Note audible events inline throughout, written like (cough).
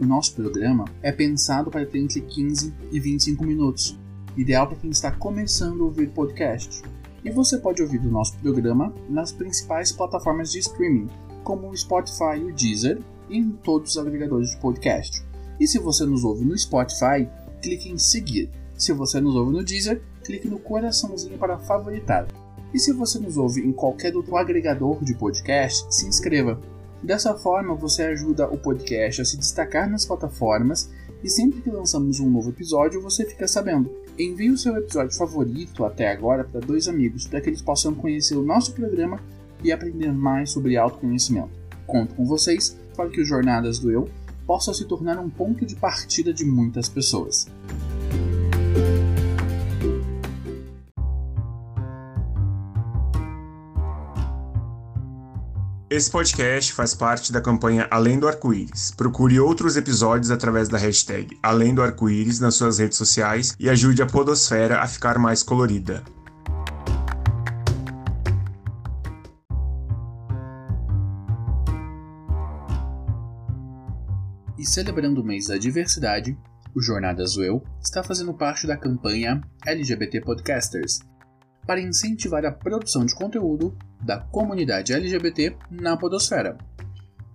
O nosso programa é pensado para ter entre 15 e 25 minutos, ideal para quem está começando a ouvir podcast. E você pode ouvir o nosso programa nas principais plataformas de streaming, como o Spotify e o Deezer, e em todos os agregadores de podcast. E se você nos ouve no Spotify, clique em seguir. Se você nos ouve no Deezer, clique no coraçãozinho para favoritar. E se você nos ouve em qualquer outro agregador de podcast, se inscreva. Dessa forma, você ajuda o podcast a se destacar nas plataformas e sempre que lançamos um novo episódio, você fica sabendo. Envie o seu episódio favorito até agora para dois amigos, para que eles possam conhecer o nosso programa e aprender mais sobre autoconhecimento. Conto com vocês para que o Jornadas do Eu possa se tornar um ponto de partida de muitas pessoas. Esse podcast faz parte da campanha Além do Arco-Íris. Procure outros episódios através da hashtag Além do Arco-Íris nas suas redes sociais e ajude a Podosfera a ficar mais colorida. E celebrando o mês da diversidade, o Jornadas do Eu está fazendo parte da campanha LGBT Podcasters, para incentivar a produção de conteúdo da comunidade LGBT na Podosfera.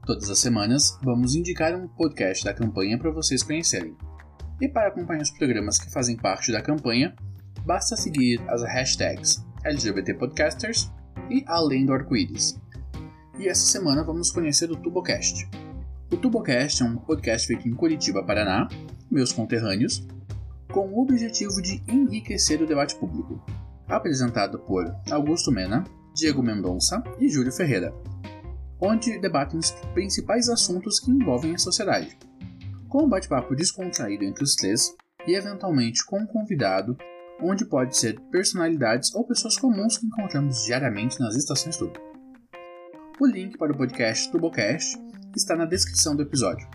Todas as semanas vamos indicar um podcast da campanha para vocês conhecerem. E para acompanhar os programas que fazem parte da campanha, basta seguir as hashtags LGBT Podcasters e Além do Arco-Íris. E essa semana vamos conhecer o Tubocast. O Tubocast é um podcast feito em Curitiba, Paraná, meus conterrâneos, com o objetivo de enriquecer o debate público apresentado por Augusto Mena, Diego Mendonça e Júlio Ferreira, onde debatem os principais assuntos que envolvem a sociedade, com um bate-papo descontraído entre os três e eventualmente com um convidado, onde pode ser personalidades ou pessoas comuns que encontramos diariamente nas estações Tubo. O link para o podcast Tubocast está na descrição do episódio.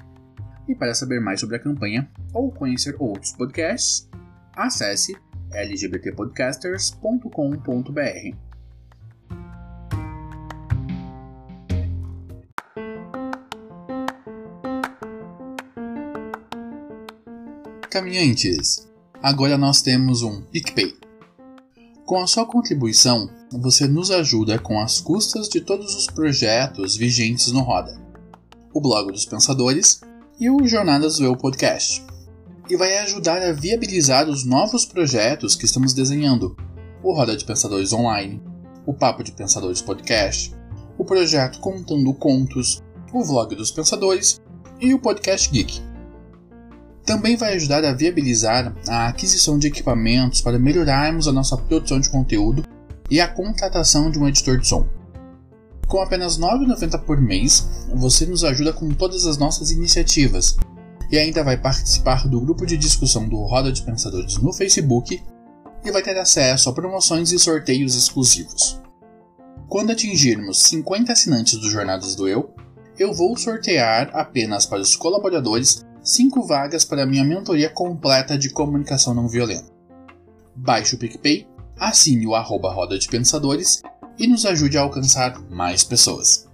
E para saber mais sobre a campanha ou conhecer outros podcasts, acesse lgbtpodcasters.com.br. Caminhantes, agora nós temos um PicPay. Com a sua contribuição, você nos ajuda com as custas de todos os projetos vigentes no Roda, o Blog dos Pensadores e o Jornadas do Eu Podcast e vai ajudar a viabilizar os novos projetos que estamos desenhando: o Roda de Pensadores Online, o Papo de Pensadores Podcast, o projeto Contando Contos, o Vlog dos Pensadores e o Podcast Geek. Também vai ajudar a viabilizar a aquisição de equipamentos para melhorarmos a nossa produção de conteúdo e a contratação de um editor de som. Com apenas R$ 9,90 por mês, você nos ajuda com todas as nossas iniciativas, e ainda vai participar do grupo de discussão do Roda de Pensadores no Facebook e vai ter acesso a promoções e sorteios exclusivos. Quando atingirmos 50 assinantes do Jornadas do Eu, eu vou sortear apenas para os colaboradores 5 vagas para minha mentoria completa de comunicação não violenta. Baixe o PicPay, assine o arroba Roda de Pensadores e nos ajude a alcançar mais pessoas.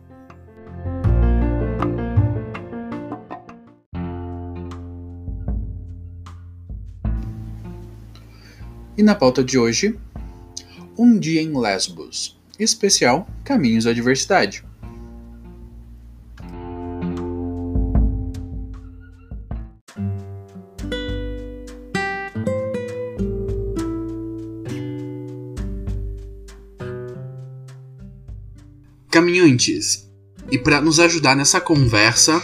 E na pauta de hoje, Um Dia em Lesbos, especial Caminhos à Diversidade. Caminhantes, e para nos ajudar nessa conversa,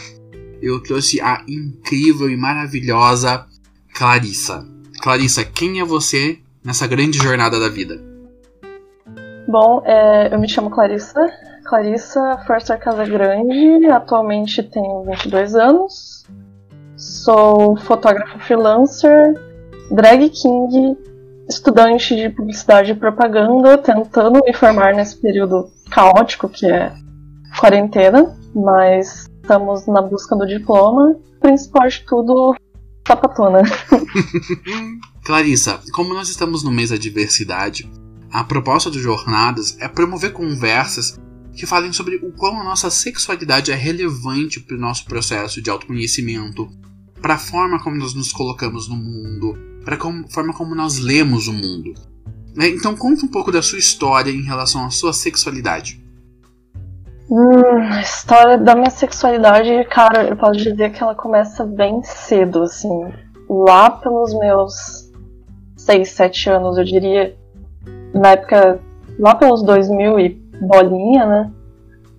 eu trouxe a incrível e maravilhosa Clarissa. Clarissa, quem é você nessa grande jornada da vida? Bom, é, eu me chamo Clarissa, Clarissa Forster Casagrande, atualmente tenho 22 anos, sou fotógrafa freelancer, drag king, estudante de publicidade e propaganda, tentando me formar nesse período caótico que é quarentena, mas estamos na busca do diploma. Principal de tudo, sapatona. (laughs) Clarissa, como nós estamos no mês da diversidade, a proposta do Jornadas é promover conversas que falem sobre o quão a nossa sexualidade é relevante para o nosso processo de autoconhecimento, para a forma como nós nos colocamos no mundo, para a forma como nós lemos o mundo. Né? Então conta um pouco da sua história em relação à sua sexualidade. Hum, a história da minha sexualidade, cara, eu posso dizer que ela começa bem cedo, assim. Lá pelos meus 6, 7 anos, eu diria. Na época, lá pelos 2000 e bolinha, né?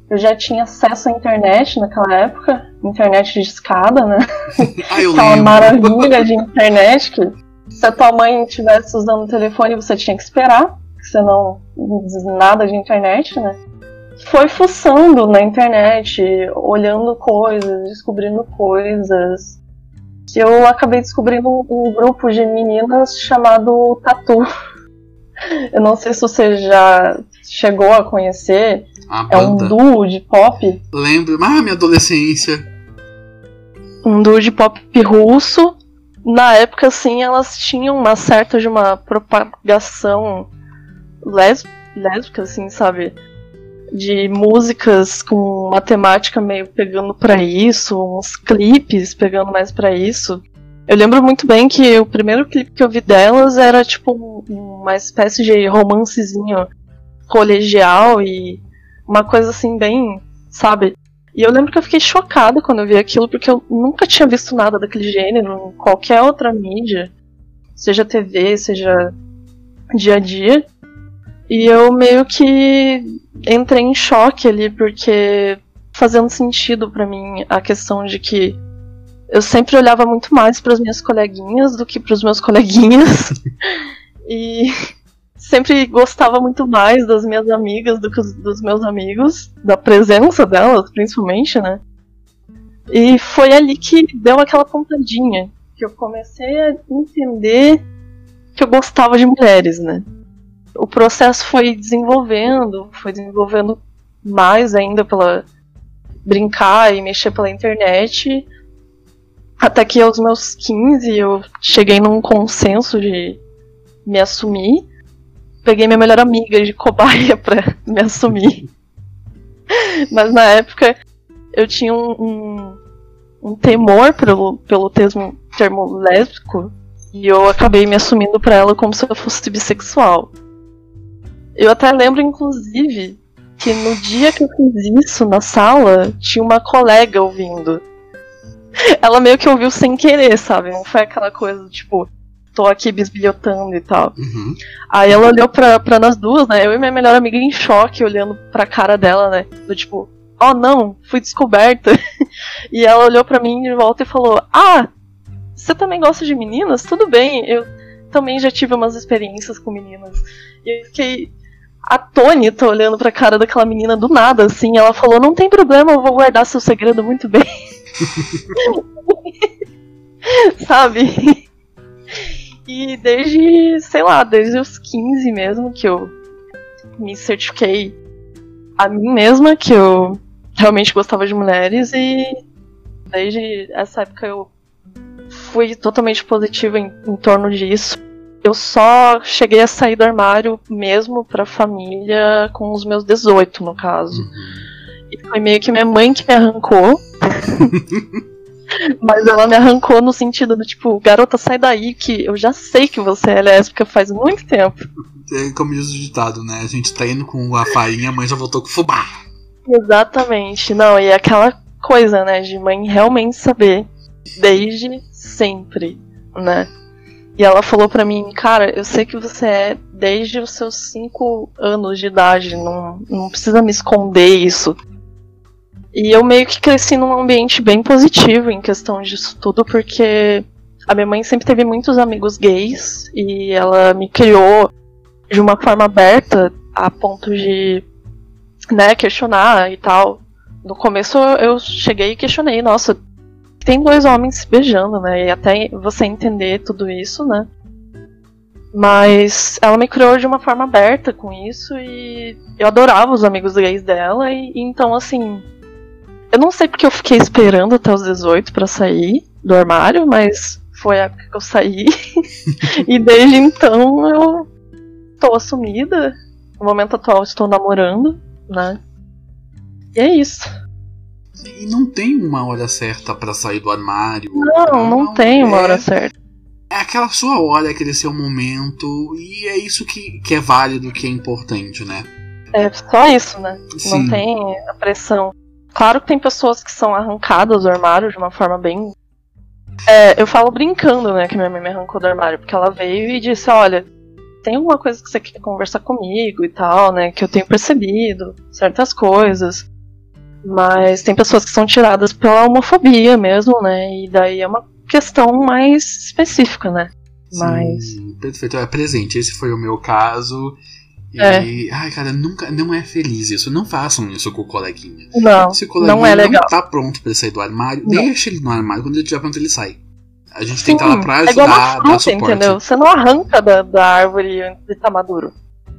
Eu já tinha acesso à internet naquela época, internet de escada, né? (laughs) Eu Aquela lembro. maravilha de internet que se a tua mãe estivesse usando o telefone, você tinha que esperar, porque você não diz nada de internet, né? Foi fuçando na internet, olhando coisas, descobrindo coisas. Que eu acabei descobrindo um, grupo de meninas chamado Tatu. (laughs) Eu não sei se você já chegou a conhecer. A É um duo de pop Lembro. Ah, minha adolescência. um duo de pop russo. Na época, assim, elas tinham uma certa de uma propagação lés- lésbica, assim, sabe? De músicas com uma temática meio pegando pra isso, uns clipes pegando mais pra isso. Eu lembro muito bem que o primeiro clipe que eu vi delas era tipo um- uma espécie de romancezinho colegial e uma coisa assim bem, sabe? E eu lembro que eu fiquei chocada quando eu vi aquilo, porque eu nunca tinha visto nada daquele gênero em qualquer outra mídia, seja TV, seja dia a dia. E eu meio que entrei em choque ali, porque fazendo sentido pra mim a questão de que eu sempre olhava muito mais para as minhas coleguinhas do que para os meus coleguinhas. (laughs) e sempre gostava muito mais das minhas amigas do que os- dos meus amigos, da presença delas, principalmente, né? E foi ali que deu aquela pontadinha, que eu comecei a entender que eu gostava de mulheres, né? O processo foi desenvolvendo, foi desenvolvendo mais ainda pela brincar e mexer pela internet. Até que aos meus 15 eu cheguei num consenso de me assumir peguei minha melhor amiga de cobaia (laughs) pra me assumir. Mas na época eu tinha um, um, um temor pelo, pelo termo, termo lésbico e eu acabei me assumindo pra ela como se eu fosse bissexual. Eu até lembro, inclusive, que no dia que eu fiz isso na sala, tinha uma colega ouvindo. Ela meio que ouviu sem querer, sabe? Não foi aquela coisa, tipo, tô aqui bisbilhotando e tal. Uhum. Aí ela olhou pra, pra nós duas, né? Eu e minha melhor amiga em choque, olhando pra cara dela, né? Do tipo, oh não, fui descoberta. (laughs) e ela olhou pra mim de volta e falou: Ah, você também gosta de meninas? Tudo bem, eu também já tive umas experiências com meninas. E eu fiquei atônita olhando pra cara daquela menina do nada, assim. Ela falou: Não tem problema, eu vou guardar seu segredo muito bem. (laughs) Sabe? E desde, sei lá, desde os 15 mesmo que eu me certifiquei a mim mesma que eu realmente gostava de mulheres e desde essa época eu fui totalmente positiva em, em torno disso. Eu só cheguei a sair do armário mesmo pra família com os meus 18, no caso. E foi meio que minha mãe que me arrancou. (laughs) Mas ela me arrancou no sentido do tipo, garota, sai daí, que eu já sei que você é lésbica faz muito tempo. É como diz o ditado, né? A gente tá indo com a farinha, a mãe já voltou com fubá. Exatamente. Não, e aquela coisa, né, de mãe realmente saber desde sempre, né? E ela falou pra mim, cara, eu sei que você é desde os seus 5 anos de idade, não, não precisa me esconder isso. E eu meio que cresci num ambiente bem positivo em questão disso tudo, porque a minha mãe sempre teve muitos amigos gays e ela me criou de uma forma aberta a ponto de né, questionar e tal. No começo eu cheguei e questionei, nossa, tem dois homens se beijando, né? E até você entender tudo isso, né? Mas ela me criou de uma forma aberta com isso e eu adorava os amigos gays dela e, e então assim, eu não sei porque eu fiquei esperando até os 18 para sair do armário, mas foi a época que eu saí. (laughs) e desde então eu tô assumida. No momento atual estou namorando, né? E é isso. E não tem uma hora certa para sair do armário. Não, não, não tem uma é, hora certa. É aquela sua hora, aquele seu momento, e é isso que, que é válido, que é importante, né? É só isso, né? Sim. Não tem a pressão. Claro que tem pessoas que são arrancadas do armário de uma forma bem. É, eu falo brincando, né, que minha mãe me arrancou do armário, porque ela veio e disse: Olha, tem alguma coisa que você quer conversar comigo e tal, né? Que eu tenho percebido certas coisas. Mas tem pessoas que são tiradas pela homofobia mesmo, né? E daí é uma questão mais específica, né? Mas. Sim, perfeito, é presente. Esse foi o meu caso. E, é. ai, cara, nunca, não é feliz isso. Não façam isso com o coleguinha. Não, Se o coleguinha não é legal. não tá pronto pra sair do armário, não. deixa ele no armário. Quando ele estiver pronto, ele sai. A gente Sim, tem que estar lá pra ajudar, é igual fruta, dar suporte. entendeu? Você não arranca da, da árvore antes de estar maduro.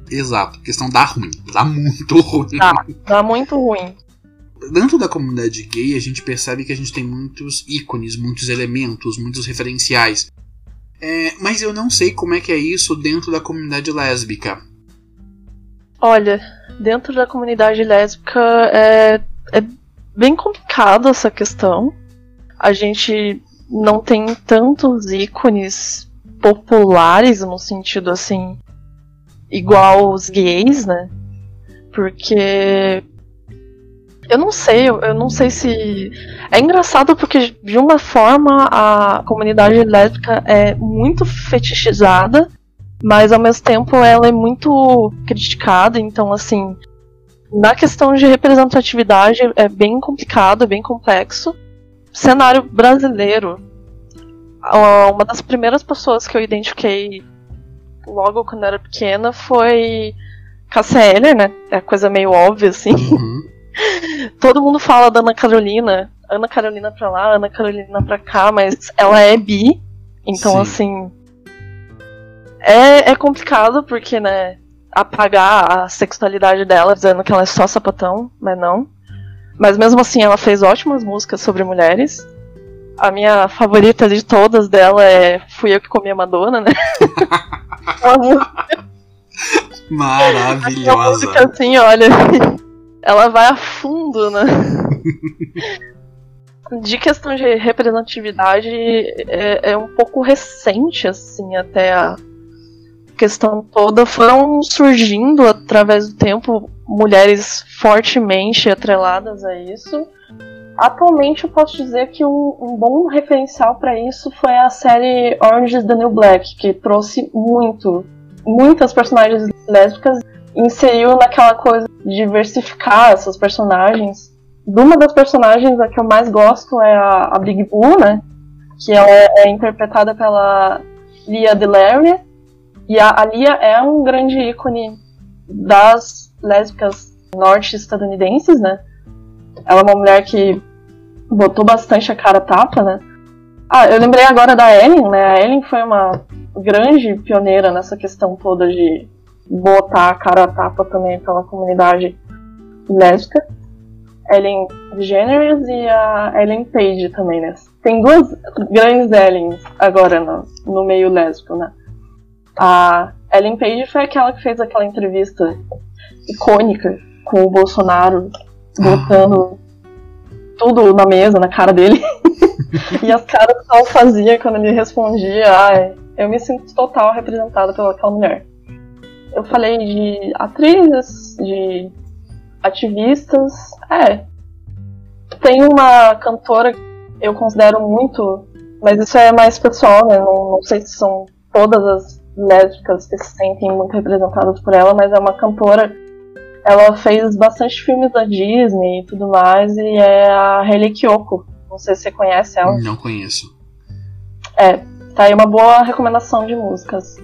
Exato, a questão dá ruim. Dá muito (laughs) ruim. Dá, dá muito ruim dentro da comunidade gay, a gente percebe que a gente tem muitos ícones, muitos elementos, muitos referenciais. É, mas eu não sei como é que é isso dentro da comunidade lésbica. Olha, dentro da comunidade lésbica é, é bem complicado essa questão. A gente não tem tantos ícones populares no sentido assim igual os gays, né? Porque eu não sei, eu não sei se. É engraçado porque, de uma forma, a comunidade lésbica é muito fetichizada, mas ao mesmo tempo ela é muito criticada, então, assim. Na questão de representatividade é bem complicado, é bem complexo. Cenário brasileiro. Uma das primeiras pessoas que eu identifiquei logo quando era pequena foi Eller, né? É coisa meio óbvia, assim. Uhum. Todo mundo fala da Ana Carolina, Ana Carolina pra lá, Ana Carolina pra cá, mas ela é bi, então Sim. assim. É, é complicado porque, né, apagar a sexualidade dela dizendo que ela é só sapatão, mas não. Mas mesmo assim ela fez ótimas músicas sobre mulheres. A minha favorita de todas dela é Fui Eu Que Comi a Madonna, né? (laughs) Música. Maravilhosa. Uma música assim, olha ela vai a fundo, né? (laughs) de questão de representatividade, é, é, um pouco recente, assim, até a questão toda. Foram surgindo através do tempo mulheres fortemente atreladas a isso. Atualmente eu posso dizer que um, um bom referencial para isso foi a série Orange is the New Black, que trouxe muito, muitas personagens lésbicas inseriu naquela coisa de diversificar essas personagens. Uma das personagens a que eu mais gosto é a, a Big Boo, né? Que ela é, é interpretada pela Lia Delaria. E a, a Lia é um grande ícone das lésbicas norte-estadunidenses, né? Ela é uma mulher que botou bastante a cara tapa, né? Ah, eu lembrei agora da Ellen, né? A Ellen foi uma grande pioneira nessa questão toda de botar a cara a tapa também pela comunidade lésbica. Ellen DeGeneres e a Ellen Page também, né? Tem duas grandes Ellens agora no, no meio lésbico, né? A Ellen Page foi aquela que fez aquela entrevista icônica com o Bolsonaro botando (laughs) tudo na mesa, na cara dele. (laughs) e as caras que ela fazia quando ele respondia, ai, eu me sinto total representada pelaquela mulher eu falei de atrizes, de ativistas. É. Tem uma cantora que eu considero muito, mas isso é mais pessoal, né? Não, não sei se são todas as lésbicas que se sentem muito representadas por ela, mas é uma cantora. Ela fez bastante filmes da Disney e tudo mais, e é a Hayley Kiyoko. Não sei se você conhece ela. Não conheço. É, tá aí uma boa recomendação de músicas.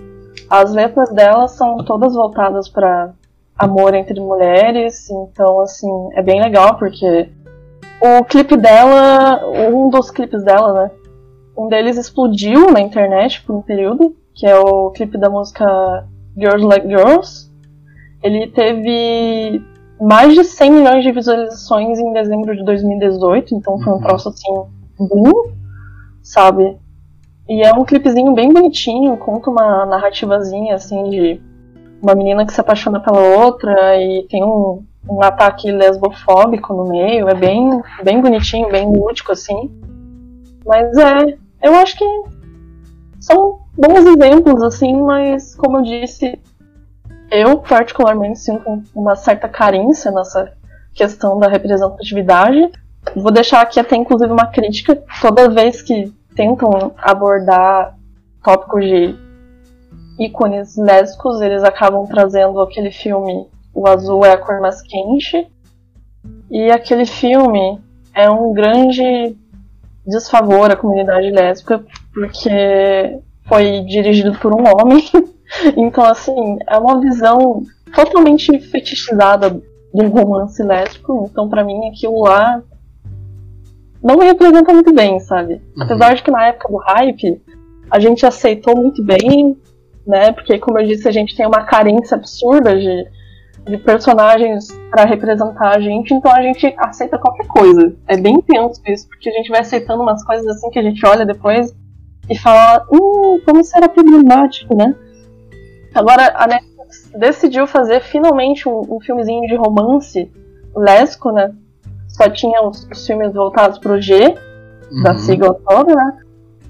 As letras dela são todas voltadas para amor entre mulheres, então assim, é bem legal porque o clipe dela, um dos clipes dela, né? Um deles explodiu na internet por um período, que é o clipe da música Girls Like Girls. Ele teve mais de 100 milhões de visualizações em dezembro de 2018, então foi um uhum. troço assim, boom, sabe? E é um clipezinho bem bonitinho, conta uma narrativazinha assim de uma menina que se apaixona pela outra e tem um, um ataque lesbofóbico no meio. É bem, bem bonitinho, bem lúdico, assim. Mas é. Eu acho que são bons exemplos, assim, mas como eu disse, eu particularmente sinto uma certa carência nessa questão da representatividade. Vou deixar aqui até inclusive uma crítica toda vez que tentam abordar tópicos de ícones lésbicos, eles acabam trazendo aquele filme O Azul é a Cor Mais Quente. E aquele filme é um grande desfavor à comunidade lésbica, porque foi dirigido por um homem. (laughs) então, assim, é uma visão totalmente fetichizada um romance lésbico. Então, para mim, aquilo lá não me representa muito bem, sabe? Uhum. Apesar de que na época do hype, a gente aceitou muito bem, né? Porque, como eu disse, a gente tem uma carência absurda de, de personagens para representar a gente, então a gente aceita qualquer coisa. É bem tenso isso, porque a gente vai aceitando umas coisas assim que a gente olha depois e fala, hum, como será problemático, né? Agora, a Netflix decidiu fazer finalmente um, um filmezinho de romance lésbico, né? Só tinha os, os filmes voltados pro G, uhum. da sigla toda, né?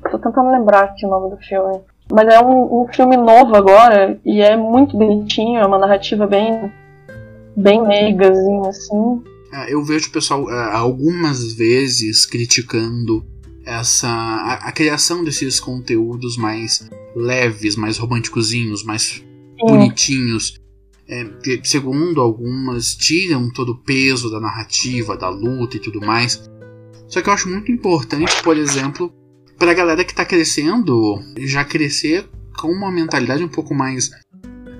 Tô tentando lembrar aqui o nome do filme. Mas é um, um, filme novo agora e é muito bonitinho, é uma narrativa bem, bem meigazinha, assim. É, eu vejo o pessoal é, algumas vezes criticando essa a, a, criação desses conteúdos mais leves, mais românticozinhos, mais Sim. bonitinhos. É, que, segundo algumas, tiram todo o peso da narrativa, da luta e tudo mais. Só que eu acho muito importante, por exemplo, pra galera que tá crescendo, já crescer com uma mentalidade um pouco mais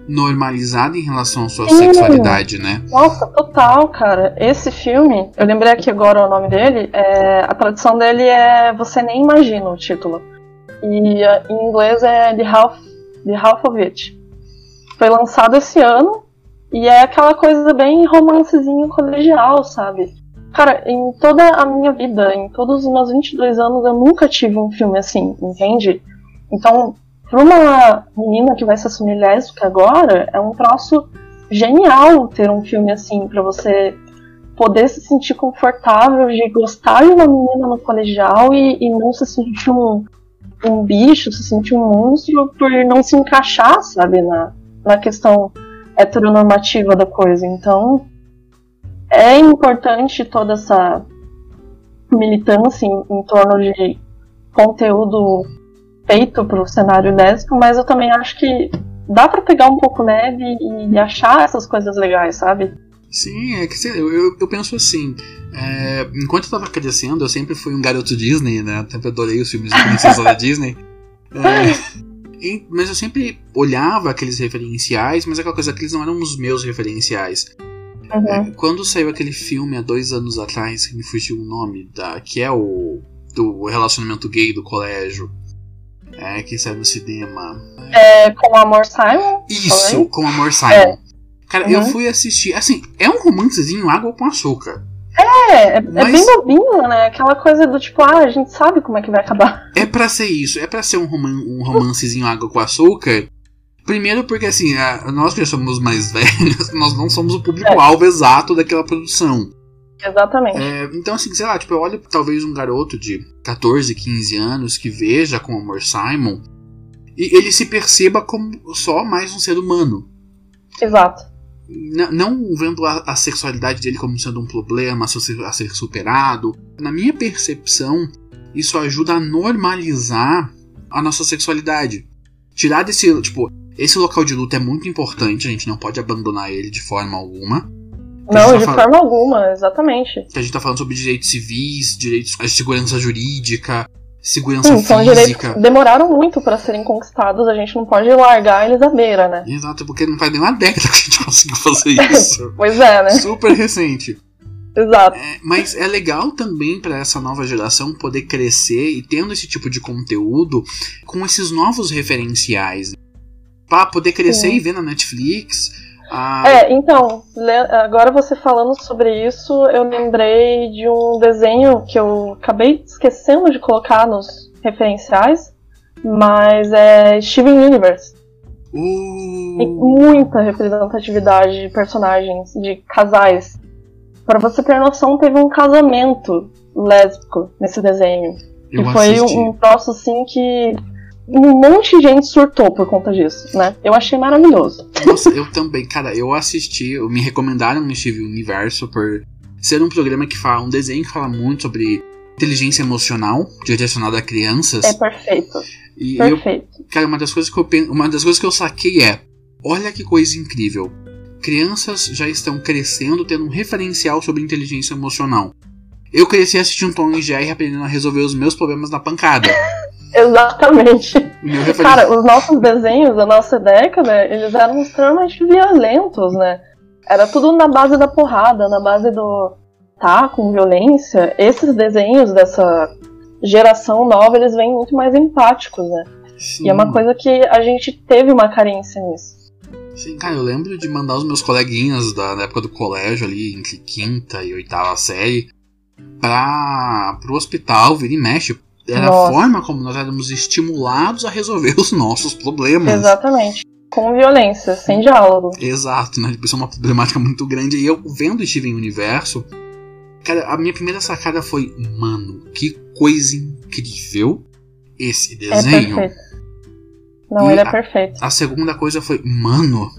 normalizada em relação à sua Sim. sexualidade, né? Nossa, total, cara. Esse filme, eu lembrei aqui agora o nome dele, é, a tradução dele é Você Nem Imagina o título. E uh, em inglês é The Half, The Half of It. Foi lançado esse ano e é aquela coisa bem romancezinho colegial, sabe? Cara, em toda a minha vida, em todos os meus 22 anos, eu nunca tive um filme assim, entende? Então, para uma menina que vai se assumir lésbica agora, é um troço genial ter um filme assim, para você poder se sentir confortável de gostar de uma menina no colegial e, e não se sentir um, um bicho, se sentir um monstro por não se encaixar, sabe, na, na questão heteronormativa da coisa. Então, é importante toda essa militância em, em torno de conteúdo feito para o cenário lésbico, mas eu também acho que dá para pegar um pouco leve e achar essas coisas legais, sabe? Sim, é que eu, eu, eu penso assim. É, enquanto eu tava crescendo, eu sempre fui um garoto Disney, né? Eu sempre adorei os filmes de princesa da Disney. (laughs) É, e, mas eu sempre olhava aqueles referenciais, mas aquela coisa, aqueles não eram os meus referenciais. Uhum. É, quando saiu aquele filme há dois anos atrás, que me fugiu o nome, da, que é o do relacionamento gay do colégio, é, que saiu no cinema. É, com Amor Simon? Isso, com Amor Simon. É. Cara, uhum. eu fui assistir. Assim, é um romancezinho água com açúcar. É, é, Mas... é bem bobinho, né? Aquela coisa do tipo, ah, a gente sabe como é que vai acabar. (laughs) É pra ser isso, é pra ser um, roman um romancezinho água com açúcar. Primeiro porque, assim, a, nós que já somos mais (laughs) velhos, nós não somos o público-alvo é. exato daquela produção. Exatamente. É, então, assim, sei lá, tipo, eu olho talvez um garoto de 14, 15 anos que veja com amor Simon e ele se perceba como só mais um ser humano. Exato. Não vendo a, a, sexualidade dele como sendo um problema a ser, superado. Na minha percepção, isso ajuda a normalizar a nossa sexualidade. Tirar desse, tipo, esse local de luta é muito importante, a gente não pode abandonar ele de forma alguma. Não, de forma alguma, exatamente. A gente tá falando sobre direitos civis, direitos de segurança jurídica, segurança Sim, física. São direitos demoraram muito para serem conquistados, a gente não pode largar eles à beira, né? Exato, porque não faz nem uma década que a gente (laughs) conseguiu fazer isso. (laughs) pois é, né? Super recente. Exato. É, mas é legal também para essa nova geração poder crescer e tendo esse tipo de conteúdo com esses novos referenciais. Para poder crescer Sim. e ver na Netflix. A... É, então, agora você falando sobre isso, eu lembrei de um desenho que eu acabei esquecendo de colocar nos referenciais, mas é Steven Universe. Uh... Tem muita representatividade de personagens, de casais para você ter noção, teve um casamento lésbico nesse desenho. Eu e foi assisti. um troço assim que um monte de gente surtou por conta disso, né? Eu achei maravilhoso. Nossa, eu também, cara, eu assisti, me recomendaram no Steve Universo por ser um programa que fala, um desenho que fala muito sobre inteligência emocional, direcionada a crianças. É perfeito. E perfeito. Eu, cara, uma das coisas que eu uma das coisas que eu saquei é, olha que coisa incrível crianças já estão crescendo tendo um referencial sobre inteligência emocional. Eu cresci assistindo Tom e Jerry aprendendo a resolver os meus problemas na pancada. Exatamente. Cara, os nossos desenhos da nossa década, eles eram extremamente violentos, né? Era tudo na base da porrada, na base do tá com violência. Esses desenhos dessa geração nova, eles vêm muito mais empáticos, né? Sim. E é uma coisa que a gente teve uma carência nisso. Sim, cara, eu lembro de mandar os meus coleguinhas da, da época do colégio ali, entre quinta e oitava série, para pro hospital, vir e mexe. Era Nossa. a forma como nós éramos estimulados a resolver (laughs) os nossos problemas. Exatamente. Com violência, sem diálogo. Exato, né? Isso é uma problemática muito grande. E eu, vendo Steven Universo, cara, a minha primeira sacada foi: mano, que coisa incrível esse é desenho. É perfeito. Não, e ele é perfeito. A segunda coisa foi, mano,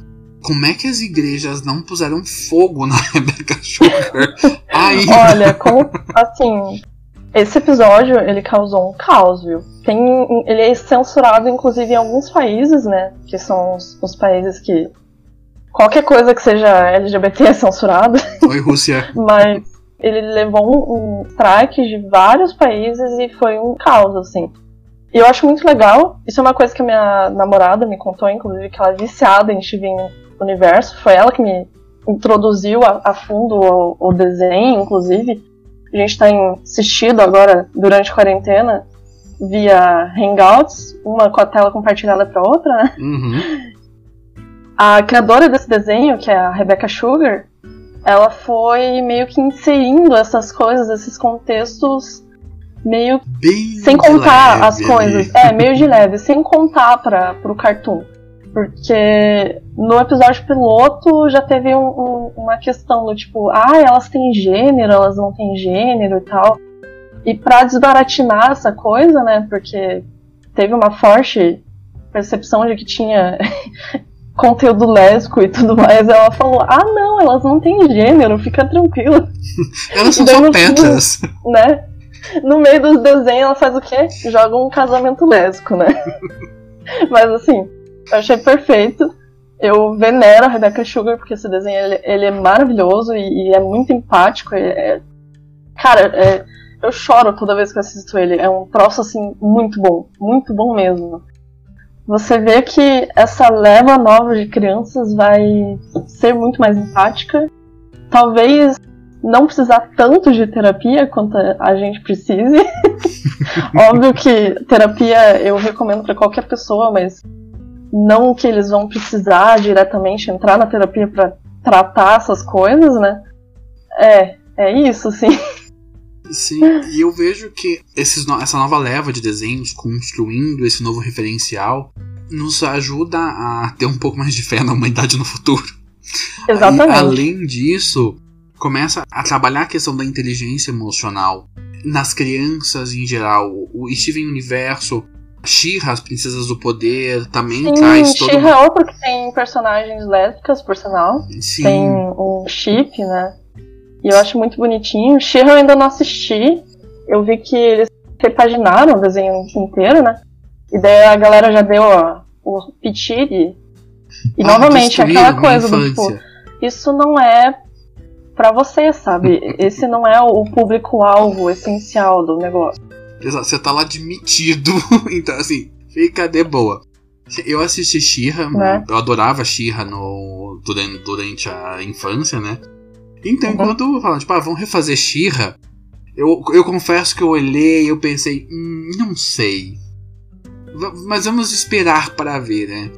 como é que as igrejas não puseram fogo na (laughs) Rebecca Sugar (laughs) ainda? Olha, como, assim, esse episódio, ele causou um caos, viu? Tem, ele é censurado, inclusive, em alguns países, né? Que são os, os países que qualquer coisa que seja LGBT é censurado. Oi, Rússia. (laughs) Mas ele levou um, um strike de vários países e foi um caos, assim. E eu acho muito legal. Isso é uma coisa que a minha namorada me contou, inclusive, que ela é viciada em Steven Universo. Foi ela que me introduziu a, a fundo o, o, desenho, inclusive. A gente tem assistido agora, durante a quarentena, via Hangouts, uma com a tela compartilhada para outra, né? Uhum. A criadora desse desenho, que é a Rebecca Sugar, ela foi meio que inserindo essas coisas, esses contextos meio Bem sem contar leve, as coisas. É, meio de leve, sem contar para pro cartoon. Porque no episódio piloto já teve um, um, uma questão do tipo, ah, elas têm gênero, elas não têm gênero e tal. E pra desbaratinar essa coisa, né, porque teve uma forte percepção de que tinha (laughs) conteúdo lésbico e tudo mais, ela falou, ah não, elas não têm gênero, fica tranquila. (laughs) elas são só petas. Né? no meio dos desenhos ela faz o quê? Joga um casamento lésbico, né? (laughs) Mas assim, eu achei perfeito. Eu venero a Rebecca Sugar porque esse desenho ele, ele é maravilhoso e, e, é muito empático. É, cara, é, eu choro toda vez que eu assisto ele. É um troço assim muito bom, muito bom mesmo. Você vê que essa leva nova de crianças vai ser muito mais empática. Talvez não precisar tanto de terapia quanto a gente precise. (laughs) Óbvio que terapia eu recomendo para qualquer pessoa, mas não que eles vão precisar diretamente entrar na terapia para tratar essas coisas, né? É, é isso, sim. Sim, e eu vejo que esses, essa nova leva de desenhos construindo esse novo referencial nos ajuda a ter um pouco mais de fé na humanidade no futuro. (laughs) Exatamente. E, além disso, começa a trabalhar a questão da inteligência emocional nas crianças em geral. O Steven Universo, She-Ra, as Princesas do Poder, também Sim, traz todo. She-Ra é outro que tem personagens lésbicas, por sinal. Sim. Tem um chip, né? E eu acho muito bonitinho. She-Ra eu ainda não assisti. Eu vi que eles repaginaram o desenho inteiro, né? E daí a galera já deu ó, o Pichiri. E ah, novamente, aquela coisa do tipo, isso não é para você, sabe? (laughs) Esse não é o público-alvo essencial do negócio. Exato, você tá lá admitido, (laughs) então assim, fica de boa. Eu assisti Shira, né? eu adorava Shira no durante, durante a infância, né? Então, uhum. quando falam, tipo, ah, vamos refazer Shira, eu, eu confesso que eu olhei e eu pensei, hum, não sei. V mas vamos esperar para ver, né?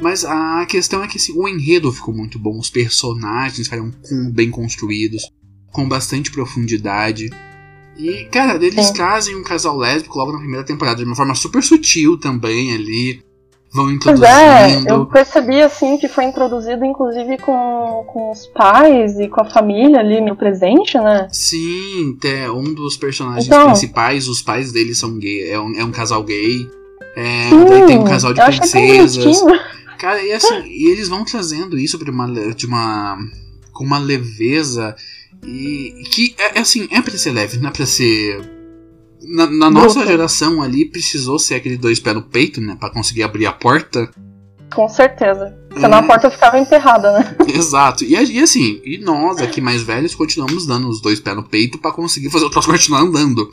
Mas a questão é que assim, o enredo ficou muito bom, os personagens ficaram bem construídos, com bastante profundidade. E, cara, eles Sim. trazem um casal lésbico logo na primeira temporada de uma forma super sutil também ali. Vão introduzindo. Pois é, eu percebi assim que foi introduzido inclusive com, com os pais e com a família ali no presente, né? Sim, é um dos personagens então, principais, os pais deles são gay, é um, é um casal gay. É, sim, daí tem um casal de princesas. Cara, e assim, e eles vão trazendo isso de uma, de uma com uma leveza e que é, é assim, é pra ser leve, não é pra ser na, na nossa geração ali precisou ser aquele dois pés no peito, né, para conseguir abrir a porta. Com certeza. Senão é. a porta ficava enterrada, né? (laughs) Exato. E, e, assim, e nós aqui mais velhos continuamos dando os dois pés no peito para conseguir fazer o troço continuar andando.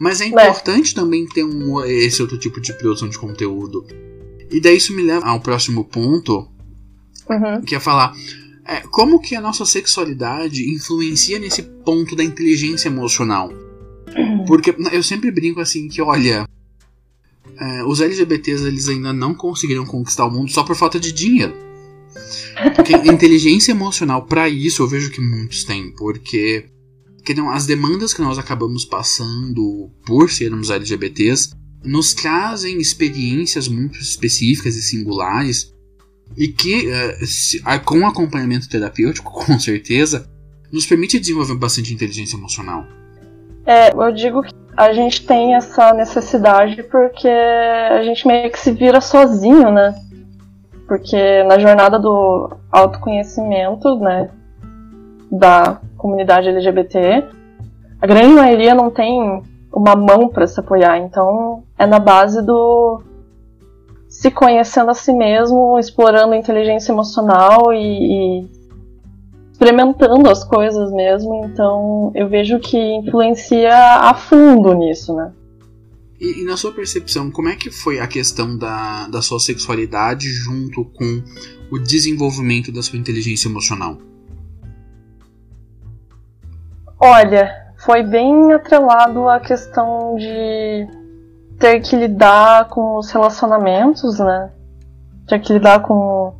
Mas é, importante é. também ter um, esse outro tipo de produção de conteúdo. E daí isso me leva ao próximo ponto, uhum. que é falar é, como que a nossa sexualidade influencia nesse ponto da inteligência emocional. Uhum. Porque eu sempre brinco assim que, olha, é, os LGBTs eles ainda não conseguiram conquistar o mundo só por falta de dinheiro. Porque (laughs) inteligência emocional, para isso, eu vejo que muitos têm. Porque que não, as demandas que nós acabamos passando por sermos LGBTs nos trazem experiências muito específicas e singulares e que, uh, se, uh, com acompanhamento terapêutico, (laughs) com certeza, nos permite desenvolver bastante inteligência emocional. É, eu digo que a gente tem essa necessidade porque a gente meio que se vira sozinho, né? Porque na jornada do autoconhecimento, né, da comunidade LGBT, a grande maioria não tem uma mão para se apoiar, então é na base do se conhecendo a si mesmo, explorando a inteligência emocional e, e experimentando as coisas mesmo, então eu vejo que influencia a fundo nisso, né? E, e, na sua percepção, como é que foi a questão da, da sua sexualidade junto com o desenvolvimento da sua inteligência emocional? Olha, foi bem atrelado à questão de ter que lidar com os relacionamentos, né? Ter que lidar com.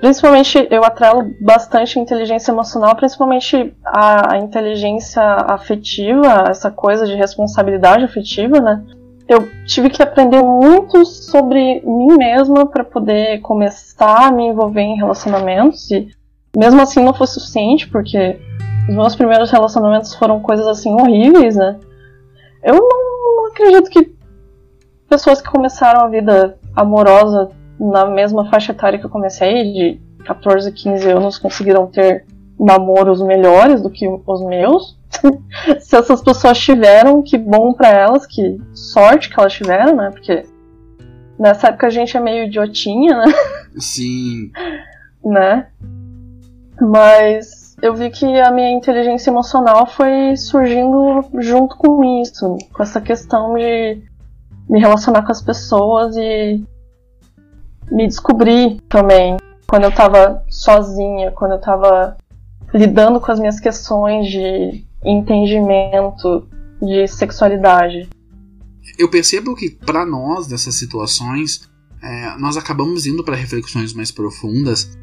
Principalmente, eu atrelo bastante a inteligência emocional, principalmente a, a inteligência afetiva, essa coisa de responsabilidade afetiva, né? Eu tive que aprender muito sobre mim mesma para poder começar a me envolver em relacionamentos e mesmo assim não foi suficiente, porque os meus primeiros relacionamentos foram coisas assim horríveis, né? Eu não, não acredito que pessoas que começaram a vida amorosa na mesma faixa etária que eu comecei, de 14, 15 anos, conseguiram ter namoros melhores do que os meus. (laughs) Se essas pessoas tiveram, que bom para elas, que sorte que elas tiveram, né? Porque nessa época a gente é meio idiotinha, né? Sim. né? Mas eu vi que a minha inteligência emocional foi surgindo junto com isso, com essa questão de me relacionar com as pessoas e me descobrir também quando eu tava sozinha, quando eu tava lidando com as minhas questões de entendimento de sexualidade. Eu percebo que para nós dessas situações é, nós acabamos indo para reflexões mais profundas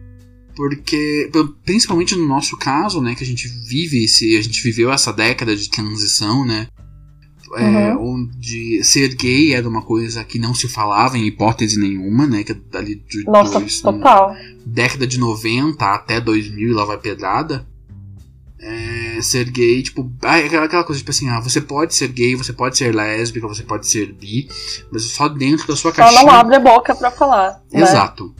porque principalmente no nosso caso, né, que a gente vive esse, a gente viveu essa década de transição, né, é, uhum. onde ser gay era uma coisa que não se falava em hipótese nenhuma, né, que é ali de Nossa, dois, total. década de 90 até 2000 lá vai pedrada. É, ser gay, tipo, aquela coisa, tipo assim, ah, você pode ser gay, você pode ser lésbica, você pode ser bi, mas só dentro da sua caixinha. Só não abre a boca pra falar. Né? Exato. Né?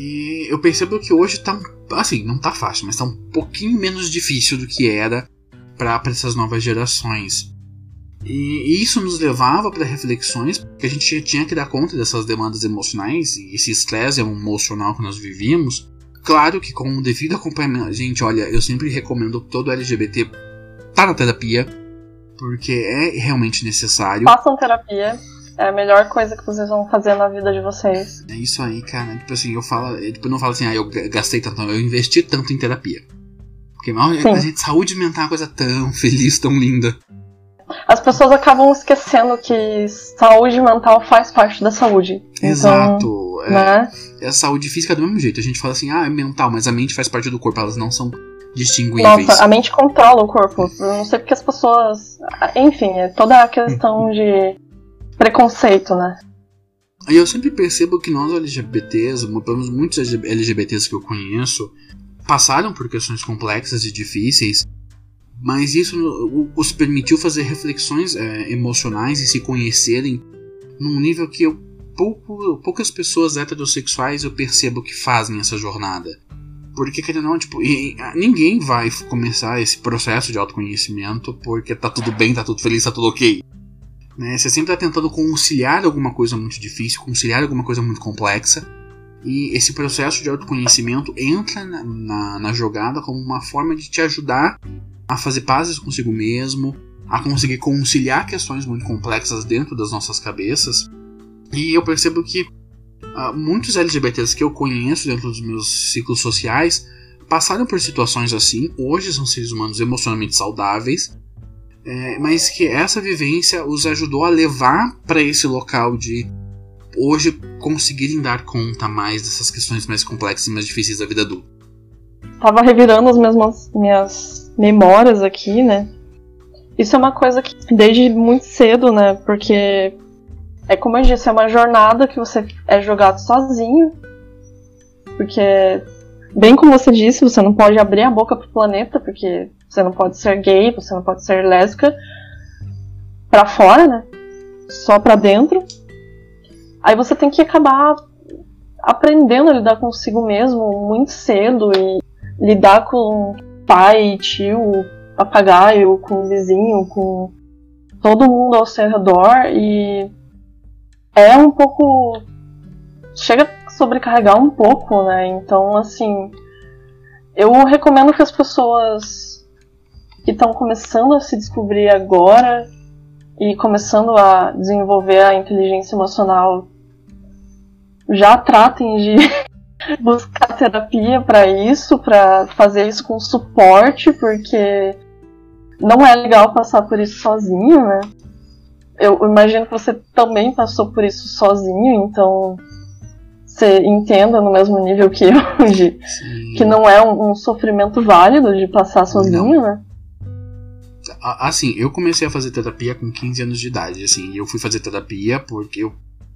E eu percebo que hoje tá. Assim, não tá fácil, mas tá um pouquinho menos difícil do que era para essas novas gerações. E isso nos levava para reflexões, porque a gente tinha que dar conta dessas demandas emocionais e esse estresse emocional que nós vivíamos. Claro que com o devido acompanhamento, gente, olha, eu sempre recomendo todo LGBT tá na terapia, porque é realmente necessário. Façam terapia. É a melhor coisa que vocês vão fazer na vida de vocês. É isso aí, cara. Tipo assim, eu falo, eu tipo, não falo assim, ah, eu gastei tanto, eu investi tanto em terapia. Porque mal, a gente, saúde mental é uma coisa tão (laughs) feliz, tão linda. As pessoas acabam esquecendo que saúde mental faz parte da saúde. Então, Exato. Então, é, né? é a saúde física do mesmo jeito. A gente fala assim, ah, é mental, mas a mente faz parte do corpo, elas não são distinguíveis. Nossa, a mente controla o corpo. Eu não sei porque as pessoas. Enfim, é toda a questão de preconceito, né? E eu sempre percebo que nós LGBTs, pelo menos muitos LGBTs que eu conheço, passaram por questões complexas e difíceis, mas isso os permitiu fazer reflexões é, emocionais e se conhecerem num nível que eu, pouco, poucas pessoas heterossexuais eu percebo que fazem essa jornada. Porque, querendo ou não, tipo, ninguém vai começar esse processo de autoconhecimento porque tá tudo bem, tá tudo feliz, tá tudo ok. Né? Você sempre está tentando conciliar alguma coisa muito difícil, conciliar alguma coisa muito complexa. E esse processo de autoconhecimento entra na, na, na jogada como uma forma de te ajudar a fazer pazes consigo mesmo, a conseguir conciliar questões muito complexas dentro das nossas cabeças. E eu percebo que uh, muitos LGBTs que eu conheço dentro dos meus ciclos sociais passaram por situações assim, hoje são seres humanos emocionalmente saudáveis, é, mas que essa vivência os ajudou a levar para esse local de hoje conseguirem dar conta mais dessas questões mais complexas e mais difíceis da vida adulta. Tava revirando as mesmas minhas memórias aqui, né? Isso é uma coisa que desde muito cedo, né? Porque é como eu disse, é uma jornada que você é jogado sozinho. Porque, bem como você disse, você não pode abrir a boca pro planeta, porque você não pode ser gay, você não pode ser lésbica para fora, né? Só para dentro. Aí você tem que acabar aprendendo a lidar consigo mesmo muito cedo e lidar com pai, tio, papagaio, com vizinho, com todo mundo ao seu redor e é um pouco chega a sobrecarregar um pouco, né? Então, assim, eu recomendo que as pessoas que estão começando a se descobrir agora e começando a desenvolver a inteligência emocional já tratem de (laughs) buscar terapia para isso, para fazer isso com suporte, porque não é legal passar por isso sozinho, né? Eu imagino que você também passou por isso sozinho, então você entenda no mesmo nível que eu, (laughs) de, que não é um, um, sofrimento válido de passar sozinho, não. né? Assim, eu comecei a fazer terapia com 15 anos de idade, assim, eu fui fazer terapia porque eu,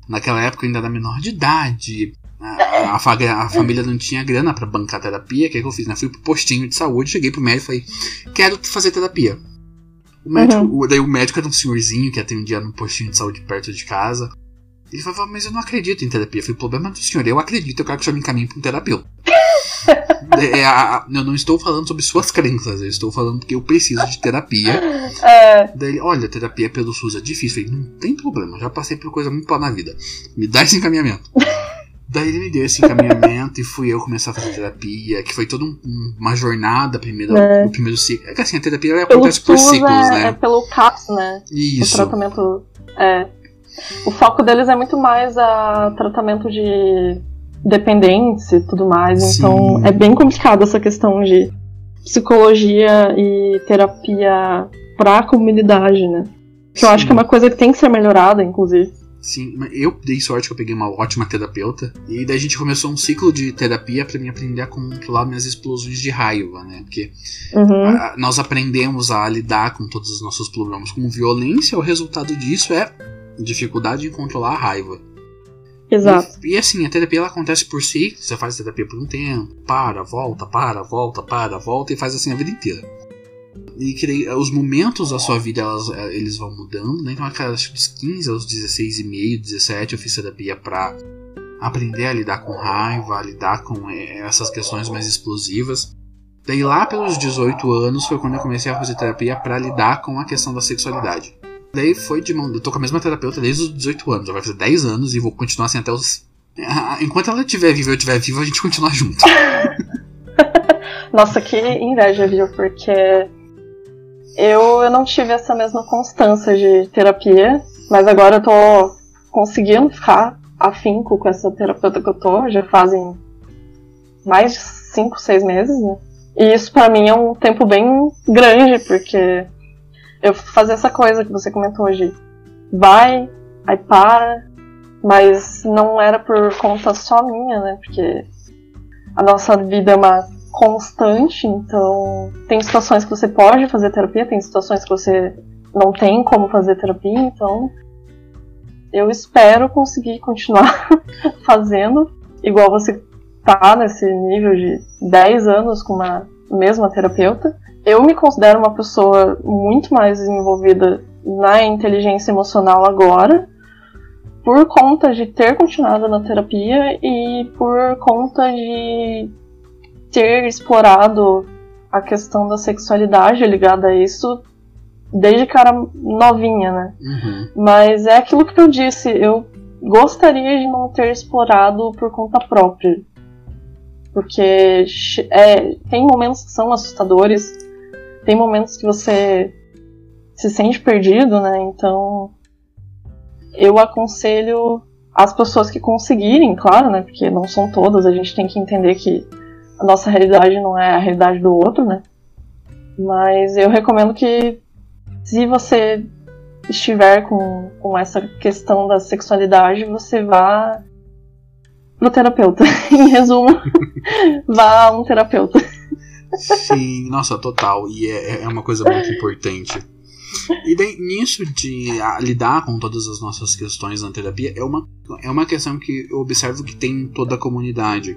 naquela época, ainda era menor de idade, a, a, a família não tinha grana para bancar terapia, o que, é que eu fiz? Né? Fui pro postinho de saúde, cheguei pro médico e falei, quero fazer terapia. O médico, uhum. o, daí o médico era um senhorzinho que atendia no postinho de saúde perto de casa. Ele falou, mas eu não acredito em terapia. Eu falei, problema do senhor, eu acredito, eu quero que o senhor me encaminhe pra um terapeuta. É, a, eu não estou falando sobre suas crenças, eu estou falando que eu preciso de terapia. (laughs) É. Daí, olha, terapia pelo SUS é difícil. Eu falei, não tem problema, já passei por coisa muito pior na vida. Me dá esse encaminhamento. (laughs) Daí ele me deu esse encaminhamento e fui eu começar a fazer terapia, que foi toda um, uma jornada primeiro, é. o primeiro ciclo. É que assim, a terapia ela acontece por ciclos, é, né? É pelo CAPS, né? Isso. O tratamento. É. O foco deles é muito mais a tratamento de dependentes e tudo mais. Sim. Então é bem complicado essa questão de psicologia e terapia para a comunidade, né? Que Sim. eu acho que é uma coisa que tem que ser melhorada, inclusive. Sim, eu dei sorte que eu peguei uma ótima terapeuta. E daí a gente começou um ciclo de terapia para mim aprender a controlar minhas explosões de raiva, né? Porque uhum. a, nós aprendemos a lidar com todos os nossos problemas com violência. O resultado disso é dificuldade em controlar a raiva. Exato. E, e, assim, a terapia ela acontece por si, você faz terapia por um tempo, para, volta, para, volta, para, volta e faz assim a vida inteira. E que os momentos da sua vida elas, eh, eles vão mudando, né? Então, acho que dos 15 aos 16 e meio, 17, eu fiz terapia pra aprender a lidar com raiva, a lidar com é, essas questões mais explosivas. Daí lá pelos 18 anos foi quando eu comecei a fazer terapia para lidar com a questão da sexualidade. Daí foi de mão. Eu tô com a mesma terapeuta desde os 18 anos. Já vai fazer 10 anos e vou continuar assim até os. Enquanto ela estiver viva e eu estiver vivo, a gente continua junto. (laughs) Nossa, que inveja, viu? Porque eu, eu não tive essa mesma constância de terapia, mas agora eu tô conseguindo ficar afinco com essa terapeuta que eu tô, já fazem mais de 5, 6 meses, né? E isso para mim é um tempo bem grande, porque eu fazer essa coisa que você comentou hoje, vai, aí para, mas não era por conta só minha, né? Porque a nossa vida é uma constante, então tem situações que você pode fazer terapia, tem situações que você não tem como fazer terapia, então eu espero conseguir continuar (laughs) fazendo, igual você tá nesse nível de 10 anos com uma mesma terapeuta. Eu me considero uma pessoa muito mais desenvolvida na inteligência emocional agora, por conta de ter continuado na terapia e por conta de ter explorado a questão da sexualidade ligada a isso desde que eu era novinha, né? Uhum. Mas é aquilo que eu disse, eu gostaria de não ter explorado por conta própria. Porque é, tem momentos que são assustadores, tem momentos que você se sente perdido, né? Então eu aconselho as pessoas que conseguirem, claro, né? Porque não são todas, a gente tem que entender que a nossa realidade não é a realidade do outro, né? Mas eu recomendo que se você estiver com, com essa questão da sexualidade, você vá pro terapeuta. (laughs) em resumo, (laughs) vá a um terapeuta. Sim, nossa, total. E é, é uma coisa muito importante. E daí, nisso de a, lidar com todas as nossas questões na terapia, é uma, é uma questão que eu observo que tem em toda a comunidade.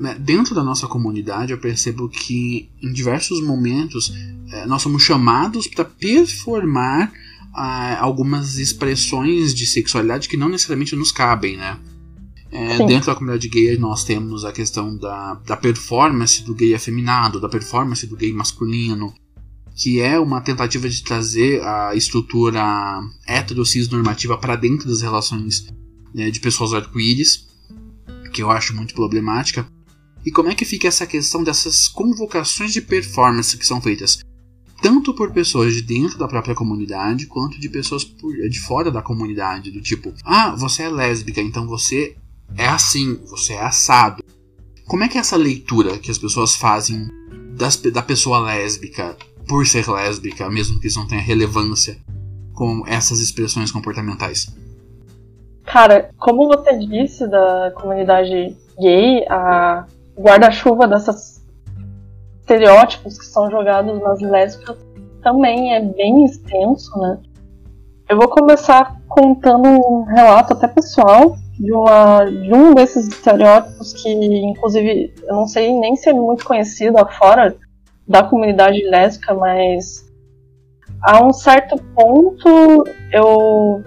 Né, dentro da nossa comunidade, eu percebo que em diversos momentos é, nós somos chamados para performar ah, algumas expressões de sexualidade que não necessariamente nos cabem, né? É, dentro da comunidade gay nós temos a questão da, da performance do gay afeminado, da performance do gay masculino, que é uma tentativa de trazer a estrutura hetero-cis normativa para dentro das relações né, de pessoas arco-íris, que eu acho muito problemática. E como é que fica essa questão dessas convocações de performance que são feitas tanto por pessoas de dentro da própria comunidade quanto de pessoas por, de fora da comunidade, do tipo, ah, você é lésbica, então você é assim, você é assado. Como é que é essa leitura que as pessoas fazem das, da pessoa lésbica por ser lésbica, mesmo que isso não tenha relevância com essas expressões comportamentais? Cara, como você disse da comunidade gay, a guarda-chuva desses estereótipos que são jogados nas lésbicas também é bem extenso, né? Eu vou começar contando um relato até pessoal de, uma, de um desses estereótipos que, inclusive, eu não sei nem se é muito conhecido fora da comunidade lésbica, mas a um certo ponto eu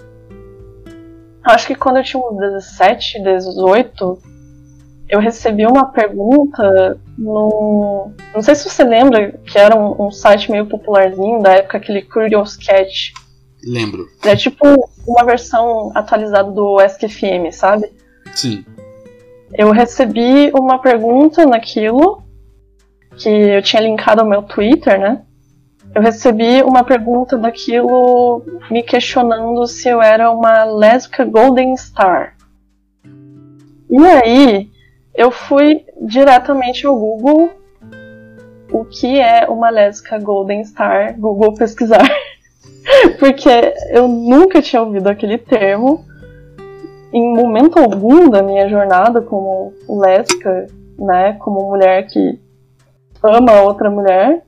acho que quando eu tinha uns 17, 18, eu recebi uma pergunta no. Não sei se você lembra que era um, um site meio popularzinho da época, aquele Curious Cat. Lembro. É tipo uma versão atualizada do ESC-FM, sabe? Sim. Eu recebi uma pergunta naquilo, que eu tinha linkado ao meu Twitter, né? Eu recebi uma pergunta daquilo me questionando se eu era uma lésbica Golden Star. E aí, eu fui diretamente ao Google o que é uma lésbica Golden Star, Google pesquisar. (laughs) Porque eu nunca tinha ouvido aquele termo. Em momento algum da minha jornada como lésbica, né, como mulher que ama outra mulher,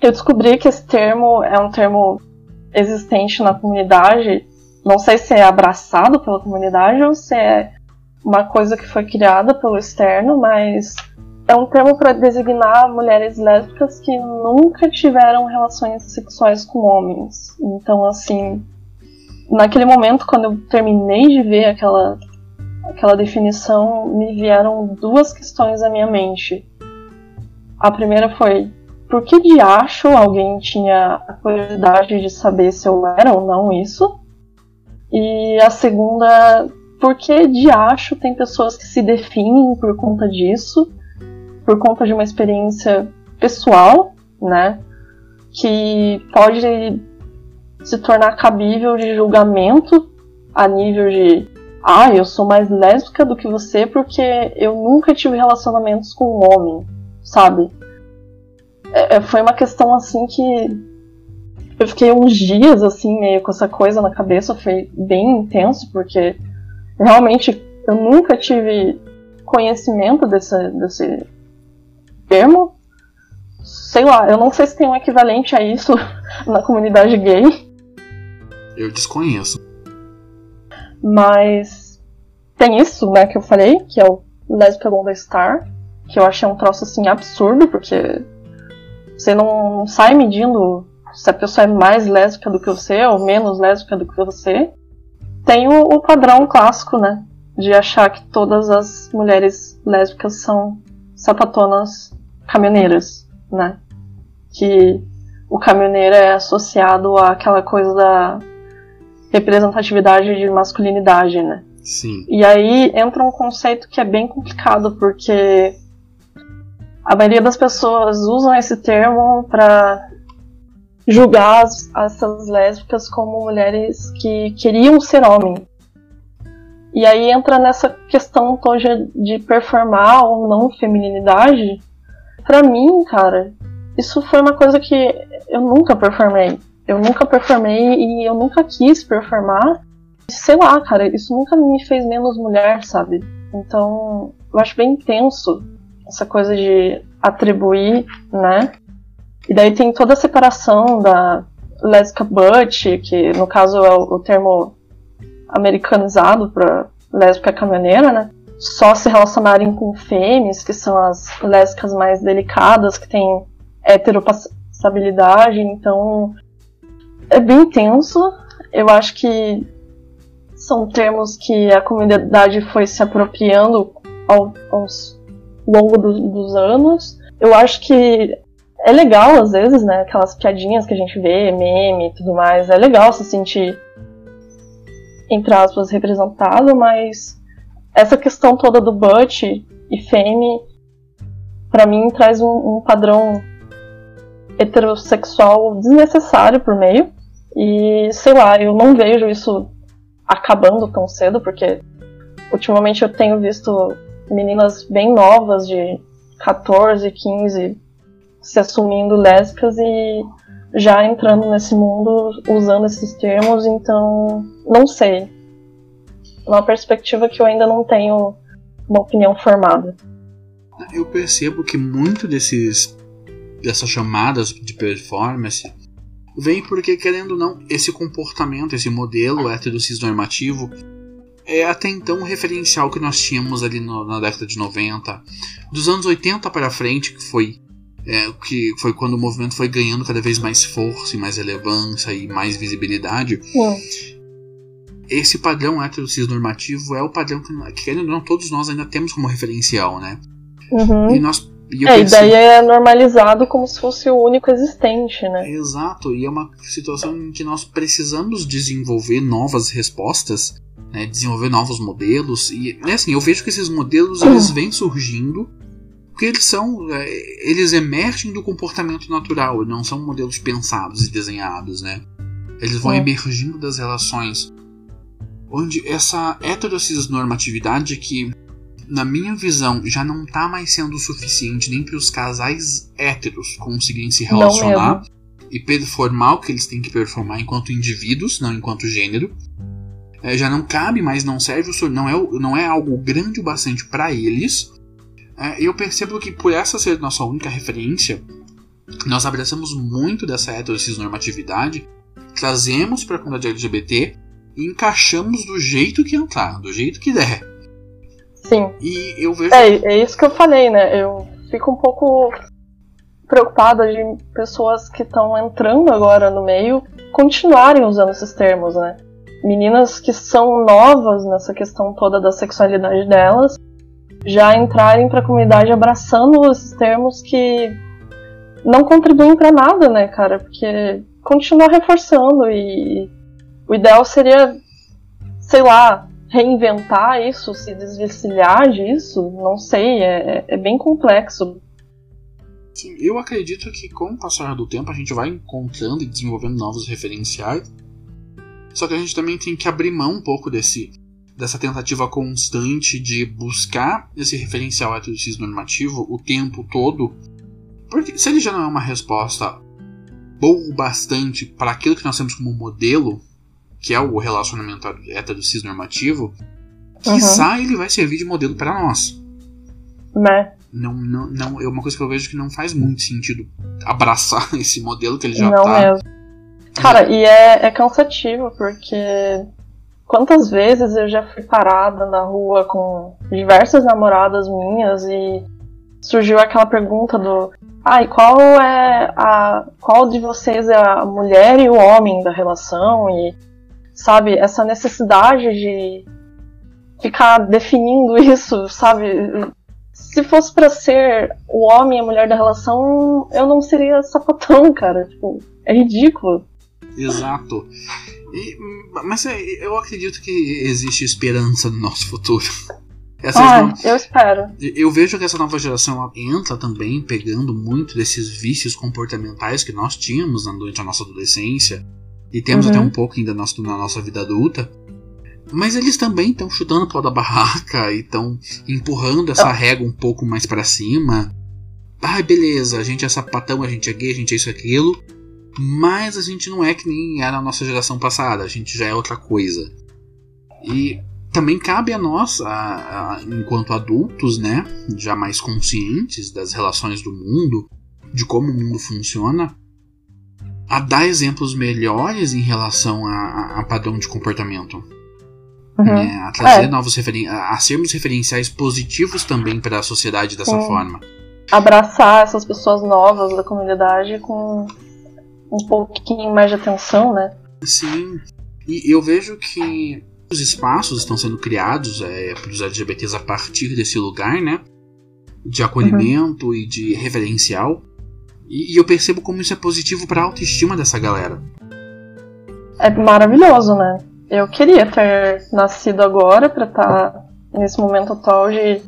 eu descobri que esse termo é um termo existente na comunidade. Não sei se é abraçado pela comunidade ou se é uma coisa que foi criada pelo externo, mas é um termo para designar mulheres lésbicas que nunca tiveram relações sexuais com homens. Então, assim, naquele momento, quando eu terminei de ver aquela aquela definição, me vieram duas questões à minha mente. A primeira foi: por que de acho alguém tinha a curiosidade de saber se eu era ou não isso? E a segunda, por que de acho tem pessoas que se definem por conta disso, por conta de uma experiência pessoal, né? Que pode se tornar cabível de julgamento a nível de ah, eu sou mais lésbica do que você porque eu nunca tive relacionamentos com um homem, sabe? É, é, foi uma questão assim que eu fiquei uns dias assim meio com essa coisa na cabeça, foi bem intenso porque realmente eu nunca tive conhecimento desse, desse termo. Sei lá, eu não sei se tem um equivalente a isso (laughs) na comunidade gay. Eu desconheço. Mas tem isso, né, que eu falei, que é o Lesbian Golden Star, que eu achei um troço assim absurdo, porque você não, não sai medindo se a pessoa é mais lésbica do que você ou menos lésbica do que você. Tem o, o padrão clássico, né, de achar que todas as mulheres lésbicas são sapatonas caminhoneiras, né? Que o caminhoneiro é associado àquela coisa da representatividade de masculinidade, né? Sim. E aí entra um conceito que é bem complicado, porque a maioria das pessoas usam esse termo para julgar as, essas lésbicas como mulheres que queriam ser homem. E aí entra nessa questão toda de performar ou não feminilidade. Pra mim, cara, isso foi uma coisa que eu nunca performei. Eu nunca performei e eu nunca quis performar. Sei lá, cara, isso nunca me fez menos mulher, sabe? Então, eu acho bem intenso essa coisa de atribuir, né? E daí tem toda a separação da lésbica butch, que no caso é o termo americanizado para lésbica caminhoneira, né? Só se relacionarem com fêmeas, que são as lésbicas mais delicadas, que têm heteropassabilidade, então é bem tenso. Eu acho que são termos que a comunidade foi se apropriando ao, aos longo do, dos anos. Eu acho que é legal, às vezes, né? Aquelas piadinhas que a gente vê, meme e tudo mais. É legal se sentir, entre aspas, representado, mas essa questão toda do Butch e Femme, para mim, traz um, um padrão heterossexual desnecessário por meio. E sei lá, eu não vejo isso acabando tão cedo, porque ultimamente eu tenho visto meninas bem novas de 14, 15 se assumindo lésbicas e já entrando nesse mundo usando esses termos, então não sei. Uma perspectiva que eu ainda não tenho uma opinião formada. Eu percebo que muito desses dessas chamadas de performance vem porque, querendo ou não, esse comportamento, esse modelo heterocis normativo é até então um referencial que nós tínhamos ali no, na década de 90. Dos anos 80 para frente, que foi, é, que foi quando o movimento foi ganhando cada vez mais força e mais relevância e mais visibilidade. Esse padrão heterocis normativo é o padrão que, querendo ou não, todos nós ainda temos como referencial, né? Uhum. E nós e é, pensei... e daí é normalizado como se fosse o único existente, né? Exato, e é uma situação em que nós precisamos desenvolver novas respostas, né, desenvolver novos modelos, e é assim, eu vejo que esses modelos eles (clears throat) vêm surgindo porque eles são é, eles emergem do comportamento natural, não são modelos pensados e desenhados, né? Eles vão é. emergindo das relações onde essa heterocis normatividade que na minha visão, já não tá mais sendo suficiente nem para os casais héteros conseguirem se relacionar e performar o que eles têm que performar enquanto indivíduos, não enquanto gênero. É, já não cabe mais, não serve, não é, não é algo grande o bastante para eles. É, eu percebo que por essa ser nossa única referência, nós abraçamos muito dessa heterocisnormatividade, trazemos para a comunidade LGBT e encaixamos do jeito que entrar, do jeito que der. Sim. E eu vejo. É, é isso que eu falei, né? Eu fico um pouco preocupada de pessoas que estão entrando agora no meio continuarem usando esses termos, né? meninas que são novas nessa questão toda da sexualidade delas já entrarem para a comunidade abraçando esses termos que não contribuem para nada, né, cara? Porque continua reforçando e o ideal seria, sei lá, reinventar isso, se desvencilhar disso, não sei, é, é bem complexo. Sim, eu acredito que com o passar do tempo a gente vai encontrando e desenvolvendo novos referenciais. Só que a gente também tem que abrir mão um pouco desse dessa tentativa constante de buscar esse referencial heterocis normativo o tempo todo. Porque se ele já não é uma resposta boa o bastante para aquilo que nós temos como modelo, que é o relacionamento heterocis normativo, uhum. quiçá ele vai servir de modelo para nós. Né? Não, não, não, é uma coisa que eu vejo que não faz muito sentido abraçar (laughs) esse modelo que ele já não tá. Mesmo. Cara, e é, é cansativo, porque Quantas vezes eu já fui parada na rua com diversas namoradas minhas e surgiu aquela pergunta do ai, ah, qual é a qual de vocês é a mulher e o homem da relação e sabe, essa necessidade de ficar definindo (laughs) isso, sabe? Se fosse para ser o homem e a mulher da relação, eu não seria sapatão, cara. Tipo, é ridículo. Exato. E, mas é, eu acredito que existe esperança no nosso futuro. (laughs) Essa ah, eu espero. Eu vejo que essa nova geração entra também pegando muito desses vícios comportamentais que nós tínhamos durante a nossa adolescência e temos uhum. até um pouco ainda na nossa vida adulta. Mas eles também estão chutando o pau da barraca e estão empurrando essa régua um pouco mais para cima. Ai, beleza, a gente é sapatão, a gente é gay, a gente é isso aquilo mas a gente não é que nem era a nossa geração passada, a gente já é outra coisa. E também cabe a nós, a, a, enquanto adultos, né, já mais conscientes das relações do mundo, de como o mundo funciona, a dar exemplos melhores em relação a, a padrão de comportamento. Uhum. Né, a trazer é. novos referen a, sermos referenciais positivos também para a sociedade dessa Sim. forma. Abraçar essas pessoas novas da comunidade com um pouquinho mais de atenção, né? Sim. E eu vejo que os espaços estão sendo criados é, para os LGBTs a partir desse lugar, né? De acolhimento uhum. e de referencial. E, e, eu percebo como isso é positivo para a autoestima dessa galera. É maravilhoso, né? Eu queria ter nascido agora para estar tá nesse momento atual de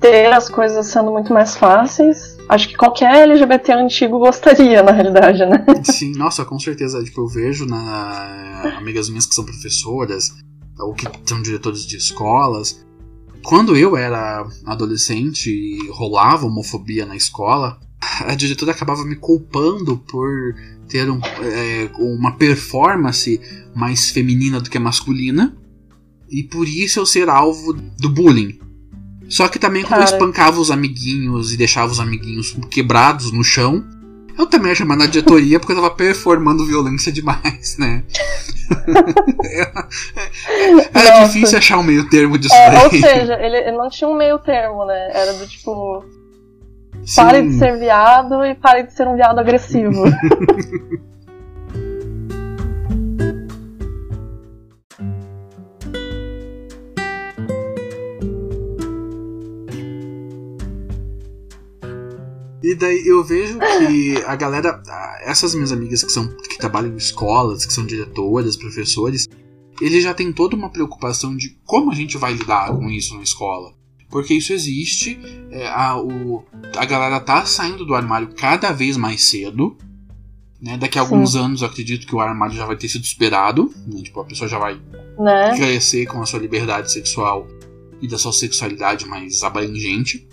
ter as coisas sendo muito mais fáceis acho que qualquer LGBT antigo gostaria, na realidade, né? (laughs) Sim, nossa, com certeza. Tipo, eu vejo na amigas minhas que são professoras ou que são diretores de escolas. Quando eu era adolescente e rolava homofobia na escola, a diretora acabava me culpando por ter um, é, uma performance mais feminina do que masculina e por isso eu ser alvo do bullying. Só que também quando Cara. eu espancava os amiguinhos e deixava os amiguinhos quebrados no chão, eu também ia chamar na diretoria porque eu tava performando violência demais, né? (laughs) Era difícil achar um meio termo disso é, Ou seja, ele, ele, não tinha um meio termo, né? Era do tipo. Sim. Pare de ser viado e pare de ser um viado agressivo. (laughs) E daí eu vejo que a galera, essas minhas amigas que são que trabalham em escolas, que são diretoras, professores, eles já têm toda uma preocupação de como a gente vai lidar com isso na escola. Porque isso existe, é, a, o, a galera tá saindo do armário cada vez mais cedo. Né? Daqui a alguns Sim. anos eu acredito que o armário já vai ter sido superado. Né? Tipo, a pessoa já vai né? crescer com a sua liberdade sexual e da sua sexualidade mais abrangente.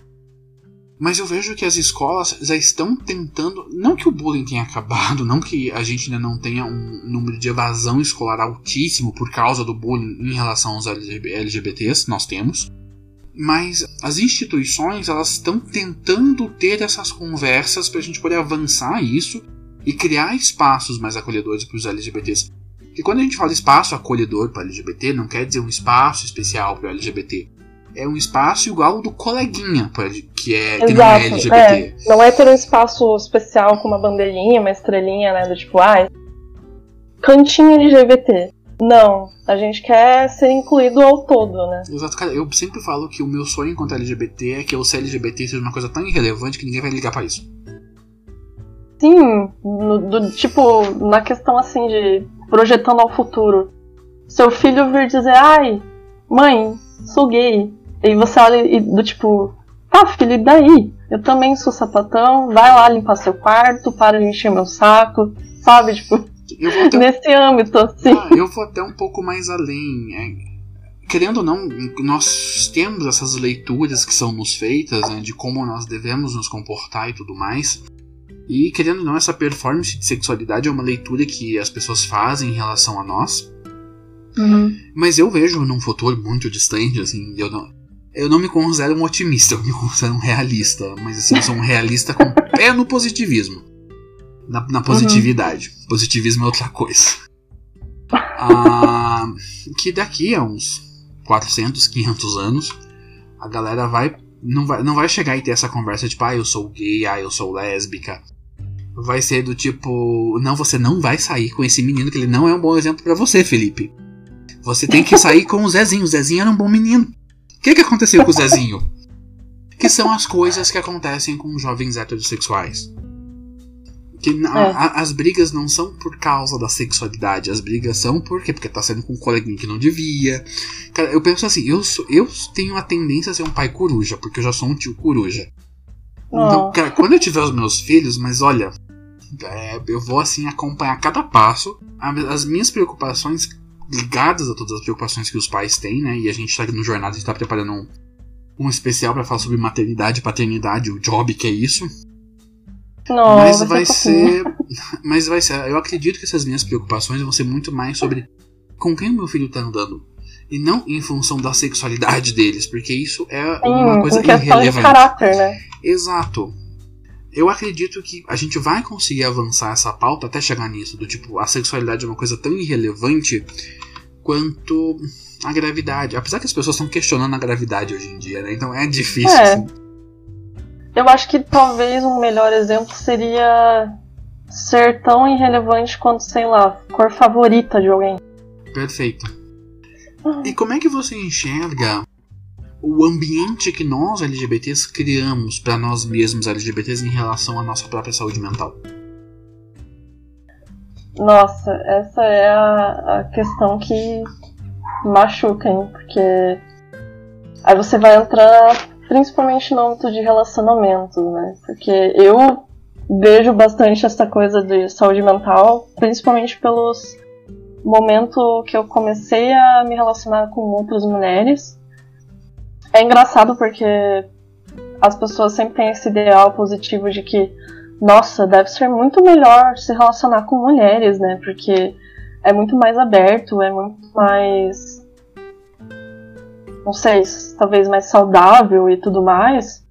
Mas eu vejo que as escolas já estão tentando. Não que o bullying tenha acabado, não que a gente ainda não tenha um número de evasão escolar altíssimo por causa do bullying em relação aos LGBTs, nós temos. Mas as instituições elas estão tentando ter essas conversas para a gente poder avançar isso e criar espaços mais acolhedores para os LGBTs. E quando a gente fala espaço acolhedor para LGBT, não quer dizer um espaço especial para o LGBT é um espaço igual ao do coleguinha, que, é, que não é LGBT. É, não é ter um espaço especial com uma bandeirinha, uma estrelinha, né? Do tipo, ah, cantinho LGBT. Não, a gente quer ser incluído ao todo, né? Exato, cara, eu sempre falo que o meu sonho enquanto LGBT é que o ser LGBT seja uma coisa tão irrelevante que ninguém vai ligar pra isso. Sim, no, do, tipo, na questão assim de projetando ao futuro. Seu filho vir dizer, ai, mãe, sou gay. E você olha e do tipo, tá, filho, e daí? Eu também sou sapatão, vai lá limpar seu quarto, para de encher meu saco, sabe? Tipo, até... nesse âmbito, assim. Ah, eu vou até um pouco mais além. É, querendo ou não, nós temos essas leituras que são nos feitas né, de como nós devemos nos comportar e tudo mais. E querendo ou não, essa performance de sexualidade é uma leitura que as pessoas fazem em relação a nós. Uhum. Mas eu vejo num futuro muito distante, assim, eu não, eu não me considero um otimista, eu me considero um realista. Mas assim, eu sou um realista com (laughs) pé no positivismo. Na, na positividade. Uhum. Positivismo é outra coisa. (laughs) Ah, que daqui a uns 400, 500 anos, a galera vai não vai, não vai chegar e ter essa conversa tipo, ah, eu sou gay, ah, eu sou lésbica vai ser do tipo: não, você não vai sair com esse menino, que ele não é um bom exemplo para você, Felipe. Você tem que sair com o Zezinho. O Zezinho era um bom menino. O que, que aconteceu com o Zezinho? (laughs) Que são as coisas que acontecem com jovens heterossexuais. Que é. a, as brigas não são por causa da sexualidade, as brigas são por quê? Porque tá saindo com um coleguinha que não devia. Cara, eu penso assim, eu, sou, eu tenho a tendência a ser um pai coruja, porque eu já sou um tio coruja. Então, cara, quando eu tiver os meus filhos, mas olha, é, eu vou assim acompanhar cada passo. As minhas preocupações ligadas a todas as preocupações que os pais têm, né? E a gente tá aqui no jornal, a gente tá preparando um, um especial para falar sobre maternidade paternidade, o job que é isso. Não, mas vai ser. (laughs) Mas vai ser. Eu acredito que essas minhas preocupações vão ser muito mais sobre com quem o meu filho tá andando. E não em função da sexualidade deles, porque isso é uma coisa irrelevante. De caráter, né? Exato eu acredito que a gente vai conseguir avançar essa pauta até chegar nisso, do tipo, a sexualidade é uma coisa tão irrelevante quanto a gravidade. Apesar que as pessoas estão questionando a gravidade hoje em dia, né? Então é difícil. É. Assim. Eu acho que talvez um melhor exemplo seria ser tão irrelevante quanto, sei lá, cor favorita de alguém. Perfeito. Ah. E como é que você enxerga o ambiente que nós LGBTs criamos para nós mesmos LGBTs em relação à nossa própria saúde mental? Nossa, essa é a, a questão que machuca, hein? Porque aí você vai entrar principalmente no âmbito de relacionamentos, né? Porque eu vejo bastante essa coisa de saúde mental, principalmente pelos momentos que eu comecei a me relacionar com outras mulheres é engraçado porque as pessoas sempre têm esse ideal positivo de que, nossa, deve ser muito melhor se relacionar com mulheres, né? Porque é muito mais aberto, é muito mais. Não sei, talvez mais saudável e tudo mais.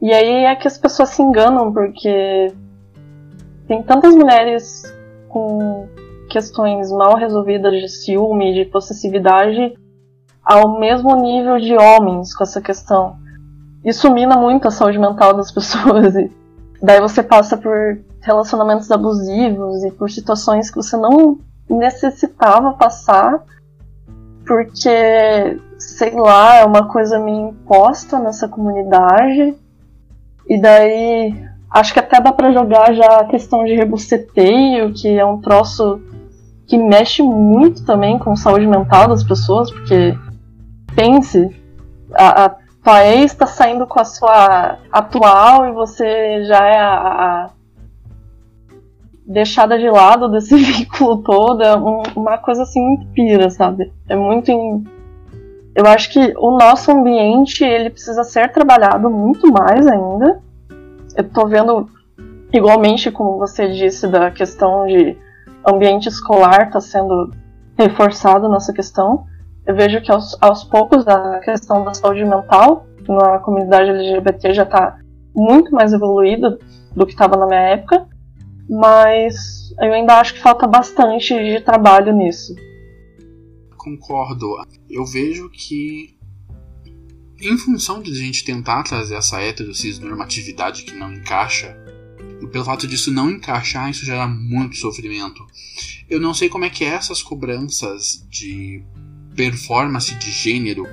E aí é que as pessoas se enganam, porque tem tantas mulheres com questões mal resolvidas de ciúme, de possessividade, ao mesmo nível de homens com essa questão. Isso mina muito a saúde mental das (laughs) pessoas. E daí você passa por relacionamentos abusivos e por situações que você não necessitava passar, porque, sei lá, é uma coisa meio imposta nessa comunidade. E daí acho que até dá para jogar já a questão de rebuceteio, que é um troço que mexe muito também com a saúde mental das pessoas, porque pense, a, a tua ex está saindo com a sua atual e você já é a, a deixada de lado desse (laughs) vínculo todo, é um, uma coisa assim muito pira, sabe? É muito. In... Eu acho que o nosso ambiente ele precisa ser trabalhado muito mais ainda. Eu tô vendo, igualmente como você disse, da questão de ambiente escolar tá sendo reforçado nessa questão. Eu vejo que aos, aos poucos a questão da saúde mental na comunidade LGBT já está muito mais evoluída do que estava na minha época, mas eu ainda acho que falta bastante de trabalho nisso. Concordo. Eu vejo que em função de a gente tentar trazer essa heterocis normatividade que não encaixa E pelo fato disso não encaixar, isso gera muito sofrimento. Eu não sei como é que é essas cobranças de performance de gênero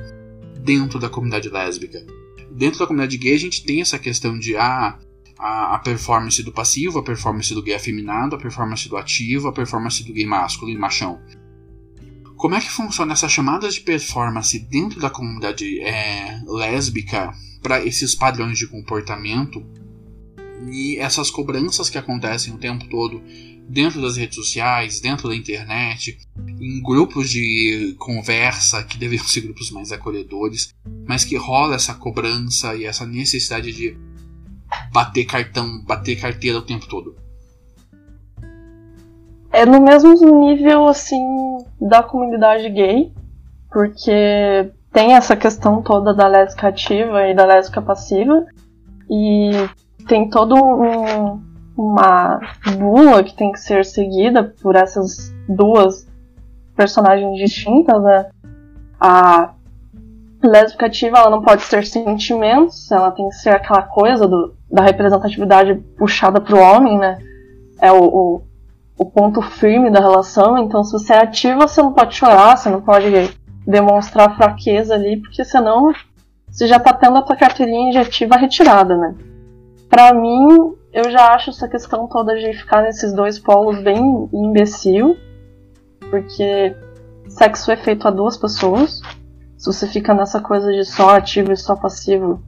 dentro da comunidade lésbica. Dentro da comunidade gay a gente tem essa questão de ah, a, a performance do passivo, a performance do gay afeminado, a performance do ativo, a performance do gay masculino e machão. Como é que funciona essas chamadas de performance dentro da comunidade é, lésbica para esses padrões de comportamento e essas cobranças que acontecem o tempo todo dentro das redes sociais, dentro da internet, em grupos de conversa que deveriam ser grupos mais acolhedores, mas que rola essa cobrança e essa necessidade de bater cartão, bater carteira o tempo todo. É no mesmo nível assim da comunidade gay, porque tem essa questão toda da lésbica ativa e da lésbica passiva e tem todo um, uma bula que tem que ser seguida por essas duas personagens distintas, né? A lésbica ativa ela não pode ter sentimentos, ela tem que ser aquela coisa do, da representatividade puxada pro homem, né? É o, o, o, ponto firme da relação. Então, se você é ativa, você não pode chorar, você não pode demonstrar fraqueza ali, porque senão você já tá tendo a tua carteirinha de ativa retirada, né? Pra mim, eu já acho essa questão toda de ficar nesses dois polos bem imbecil, porque sexo é feito a duas pessoas se você fica nessa coisa de só ativo e só passivo,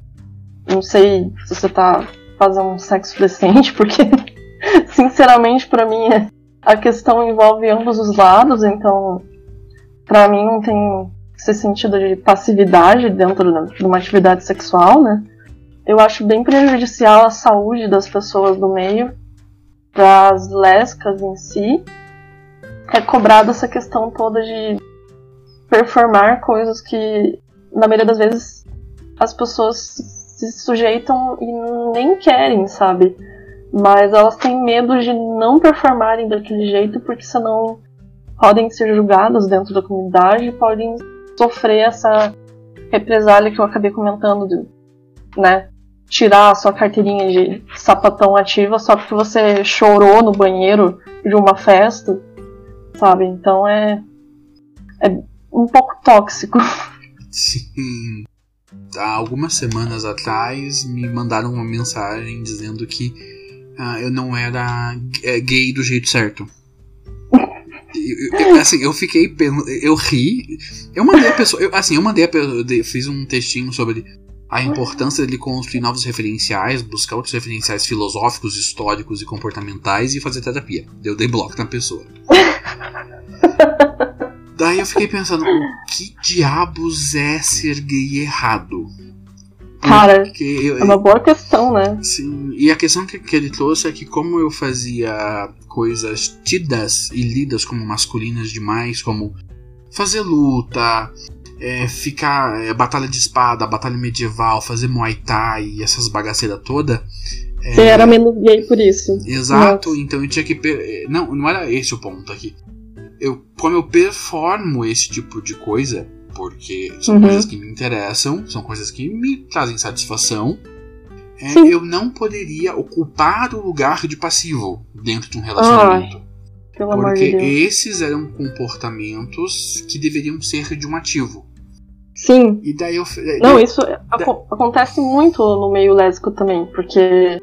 não sei se você tá fazendo um sexo (laughs) decente, porque, sinceramente, para mim, a questão envolve ambos os lados, então, para mim, não tem esse sentido de passividade dentro de uma atividade sexual, né? Eu acho bem prejudicial à saúde das pessoas do meio, para as lésbicas em si, é cobrada essa questão toda de performar coisas que, na maioria das vezes, as pessoas se sujeitam e nem querem, sabe? Mas elas têm medo de não performarem daquele jeito porque senão podem ser julgadas dentro da comunidade podem sofrer essa represália que eu acabei comentando, né? Tirar a sua carteirinha de sapatão ativa só porque você chorou no banheiro de uma festa, sabe? Então é, é um pouco tóxico. (laughs) Sim. Há algumas semanas atrás me mandaram uma mensagem dizendo que uh, eu não era é, gay do jeito certo. Eu, eu, assim, eu fiquei. Eu ri. Eu mandei a pessoa. Eu, assim, eu mandei a pessoa. Eu fiz um textinho sobre a importância de construir novos referenciais, buscar outros referenciais filosóficos, históricos e comportamentais e fazer terapia. Eu dei bloco na pessoa. (laughs) Daí eu fiquei pensando, o que diabos é ser gay errado? Cara, eu, é uma boa questão, né? Sim, e a questão que, que ele trouxe é que como eu fazia coisas tidas e lidas como masculinas demais, como fazer luta, é, ficar é, batalha de espada, batalha medieval, fazer muay thai e essas bagaceiras toda. É, Você era menos gay por isso. Exato, Nossa. então eu tinha que. Não, não era esse o ponto aqui eu, como eu performo esse tipo de coisa, porque são uhum. coisas que me interessam, são coisas que me trazem satisfação, é, eu não poderia ocupar o lugar de passivo dentro de um relacionamento. Ai, porque de esses eram comportamentos que deveriam ser de um ativo. Sim. E daí eu. Não, isso da... acontece muito no meio lésbico também, porque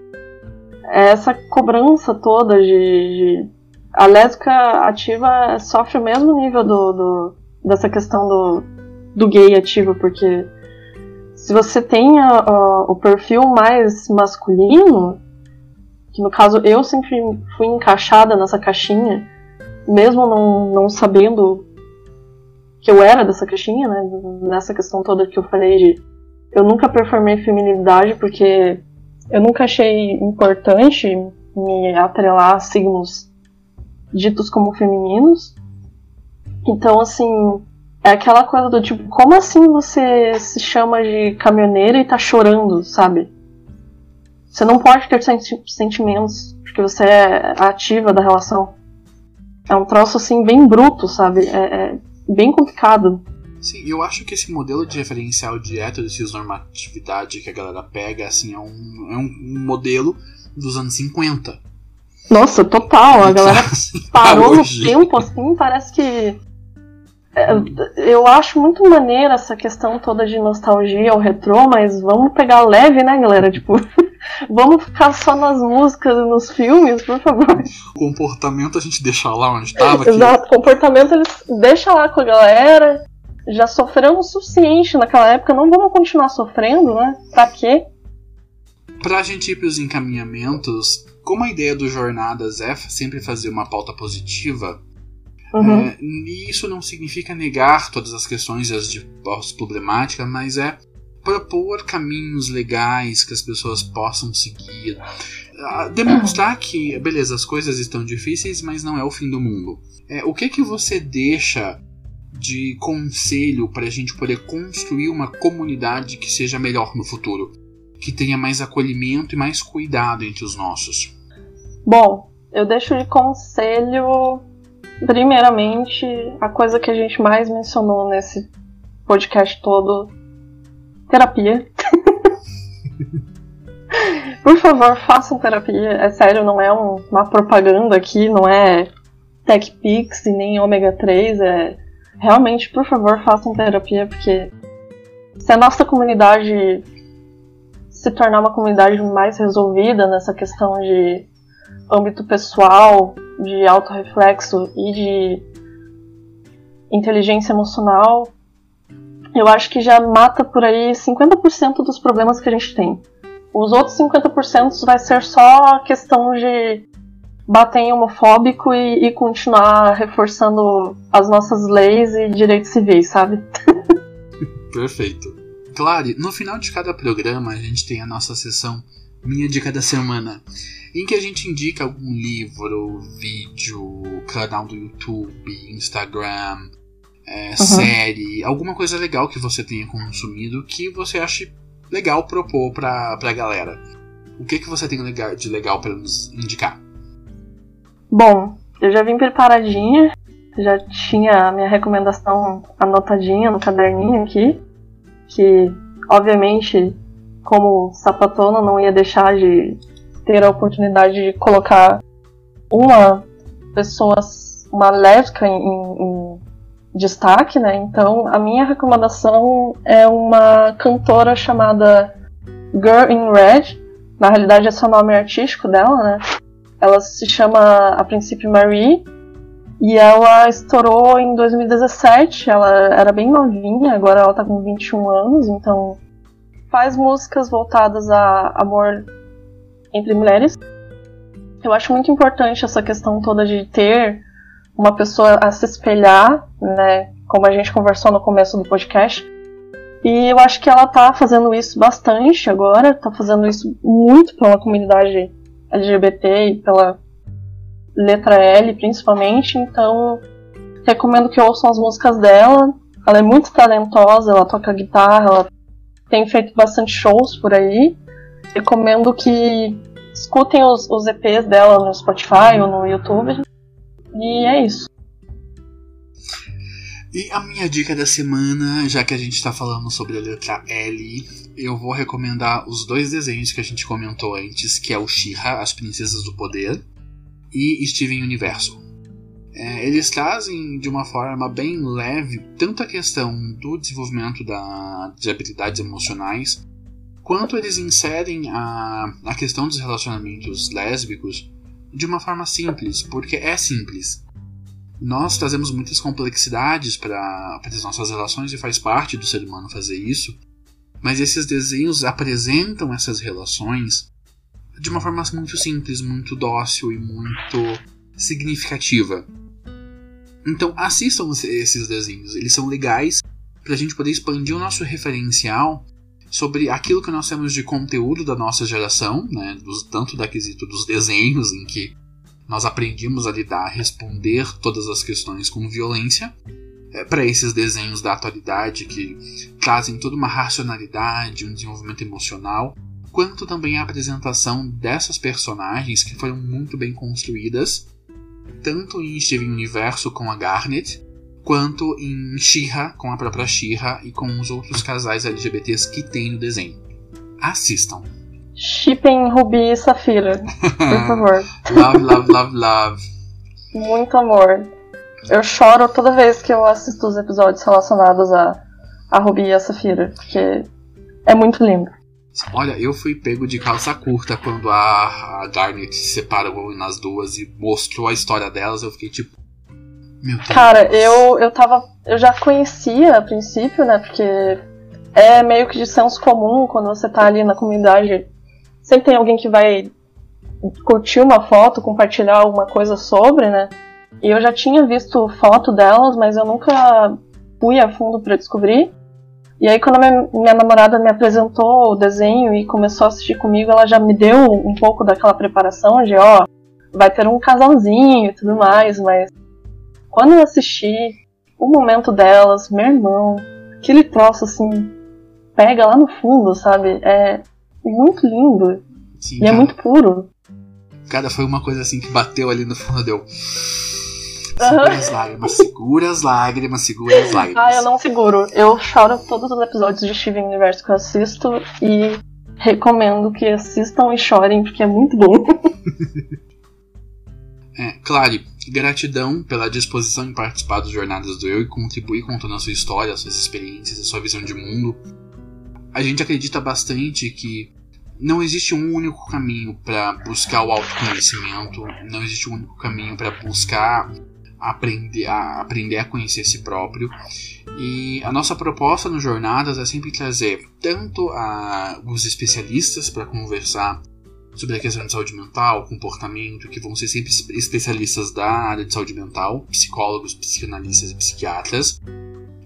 essa cobrança toda de, de a lésbica ativa sofre o mesmo nível do, do dessa questão do, do gay ativo, porque se você tem a, a, o perfil mais masculino, que no caso eu sempre fui encaixada nessa caixinha, mesmo não, não sabendo que eu era dessa caixinha, né? Nessa questão toda que eu falei de eu nunca performei feminilidade porque eu nunca achei importante me atrelar a signos ditos como femininos. Então, assim, é aquela coisa do tipo, como assim você se chama de caminhoneira e tá chorando, sabe? Você não pode ter sentimentos, porque você é ativa da relação. É um troço, assim, bem bruto, sabe? É, é bem complicado. Sim, eu acho que esse modelo de referencial de heterossexualidade que a galera pega, assim, é um, é um modelo dos anos 50. Nossa, total. A galera Assim, (laughs) parou no tempo, assim, parece que. É, Eu acho muito maneira essa questão toda de nostalgia ao retrô, mas vamos pegar leve, né, galera? Tipo, (laughs) vamos ficar só nas músicas e nos filmes, por favor. O comportamento a gente deixa lá onde estava. que Exato, comportamento eles deixa lá com a galera. Já sofremos o suficiente naquela época, não vamos continuar sofrendo, né? Pra quê? Pra gente ir pros encaminhamentos, como a ideia do Jornadas é sempre fazer uma pauta positiva, Uhum. É, isso não significa negar todas as questões e as, as problemáticas, mas é propor caminhos legais que as pessoas possam seguir. Ah, Demonstrar que, beleza, as coisas estão difíceis, mas não é o fim do mundo. É, o que que você deixa de conselho para a gente poder construir uma comunidade que seja melhor no futuro? Que tenha mais acolhimento e mais cuidado entre os nossos. Bom, eu deixo de conselho, primeiramente, a coisa que a gente mais mencionou nesse podcast todo: terapia. (laughs) Por favor, façam terapia. É sério, não é um- uma propaganda aqui, não é TechPix e nem ômega 3. É realmente, por favor, façam terapia, porque se a nossa comunidade se tornar uma comunidade mais resolvida nessa questão de âmbito pessoal, de autorreflexo e de inteligência emocional, eu acho que já mata por aí 50% dos problemas que a gente tem. Os outros 50% vai ser só questão de bater em homofóbico e, e continuar reforçando as nossas leis e direitos civis, sabe? (laughs) Perfeito. Claro, no final de cada programa a gente tem a nossa sessão Minha Dica da Semana, em que a gente indica algum livro, vídeo, canal do YouTube, Instagram, é, série, alguma coisa legal que você tenha consumido que você ache legal propor pra, pra galera. O que, que você tem de legal para nos indicar? Bom, eu já vim preparadinha, já tinha a minha recomendação anotadinha no caderninho aqui, que obviamente, como sapatona, não ia deixar de ter a oportunidade de colocar uma pessoa, uma lésbica em, em destaque, né? Então, a minha recomendação é uma cantora chamada Girl in Red. Na realidade, esse é o nome artístico dela, né? Ela se chama, a princípio, Marie. E ela estourou em 2017. Ela era bem novinha, agora ela tá com 21 anos. Então, faz músicas voltadas a amor entre mulheres. Eu acho muito importante essa questão toda de ter uma pessoa a se espelhar, né? Como a gente conversou no começo do podcast. E eu acho que ela tá fazendo isso bastante agora, tá fazendo isso muito pela comunidade LGBT e pela letra L principalmente, então recomendo que ouçam as músicas dela. Ela é muito talentosa, ela toca guitarra, ela tem feito bastante shows por aí. Recomendo que escutem os, os EPs dela no Spotify ou no YouTube. E é isso. E a minha dica da semana, já que a gente está falando sobre a letra L, eu vou recomendar os dois desenhos que a gente comentou antes, que é o She-Ra, As Princesas do Poder, e Steven Universo. É, eles trazem de uma forma bem leve tanto a questão do desenvolvimento da, de habilidades emocionais, quanto eles inserem a, a questão dos relacionamentos lésbicos de uma forma simples, porque é simples nós trazemos muitas complexidades para as nossas relações e faz parte do ser humano fazer isso, mas esses desenhos apresentam essas relações de uma forma muito simples, muito dócil e muito significativa. Então assistam esses desenhos, eles são legais para a gente poder expandir o nosso referencial sobre aquilo que nós temos de conteúdo da nossa geração, né, dos, tanto da quesito dos desenhos em que nós aprendemos a lidar, a responder todas as questões com violência, é, para esses desenhos da atualidade que trazem toda uma racionalidade, um desenvolvimento emocional, quanto também a apresentação dessas personagens que foram muito bem construídas, tanto em Steven Universo com a Garnet, quanto em She-Ra com a própria She-Ra e com os outros casais LGBTs que tem no desenho. Assistam. Shipping Ruby e Safira, por (laughs) favor. love, love, love, love. Muito amor. Eu choro toda vez que eu assisto os episódios relacionados a, a Ruby e a Safira, porque é muito lindo. Olha, eu fui pego de calça curta quando a, a Garnet se separou nas duas e mostrou a história delas. Eu fiquei tipo. Meu Deus. Cara, eu, eu tava. Eu já conhecia a princípio, né? Porque é meio que de senso comum quando você tá ali na comunidade. Sempre tem alguém que vai curtir uma foto, compartilhar alguma coisa sobre, né? E eu já tinha visto foto delas, mas eu nunca fui a fundo para descobrir. E aí quando a minha, minha, namorada me apresentou o desenho e começou a assistir comigo, ela já me deu um pouco daquela preparação de, ó, vai ter um casalzinho e tudo mais, mas quando eu assisti o momento delas, meu irmão, aquele troço assim, pega lá no fundo, sabe? É muito lindo. Sim, e é cara. é muito puro. Cara, foi uma coisa assim que bateu ali no fundo, deu. Segura as lágrimas, segura as lágrimas, segura as lágrimas. Ah, eu não seguro. Eu choro todos os episódios de Steven Universe que eu assisto e recomendo que assistam e chorem, porque é muito bom. (laughs) é, Clary, gratidão pela disposição em participar dos Jornadas do Eu e contribuir contando a sua história, suas experiências, a sua visão de mundo. A gente acredita bastante que não existe um único caminho para buscar o autoconhecimento, não existe um único caminho para buscar aprender a, aprender a conhecer si próprio. E a nossa proposta no Jornadas é sempre trazer tanto a, os especialistas para conversar sobre a questão de saúde mental, comportamento, que vão ser sempre especialistas da área de saúde mental, psicólogos, psicanalistas e psiquiatras,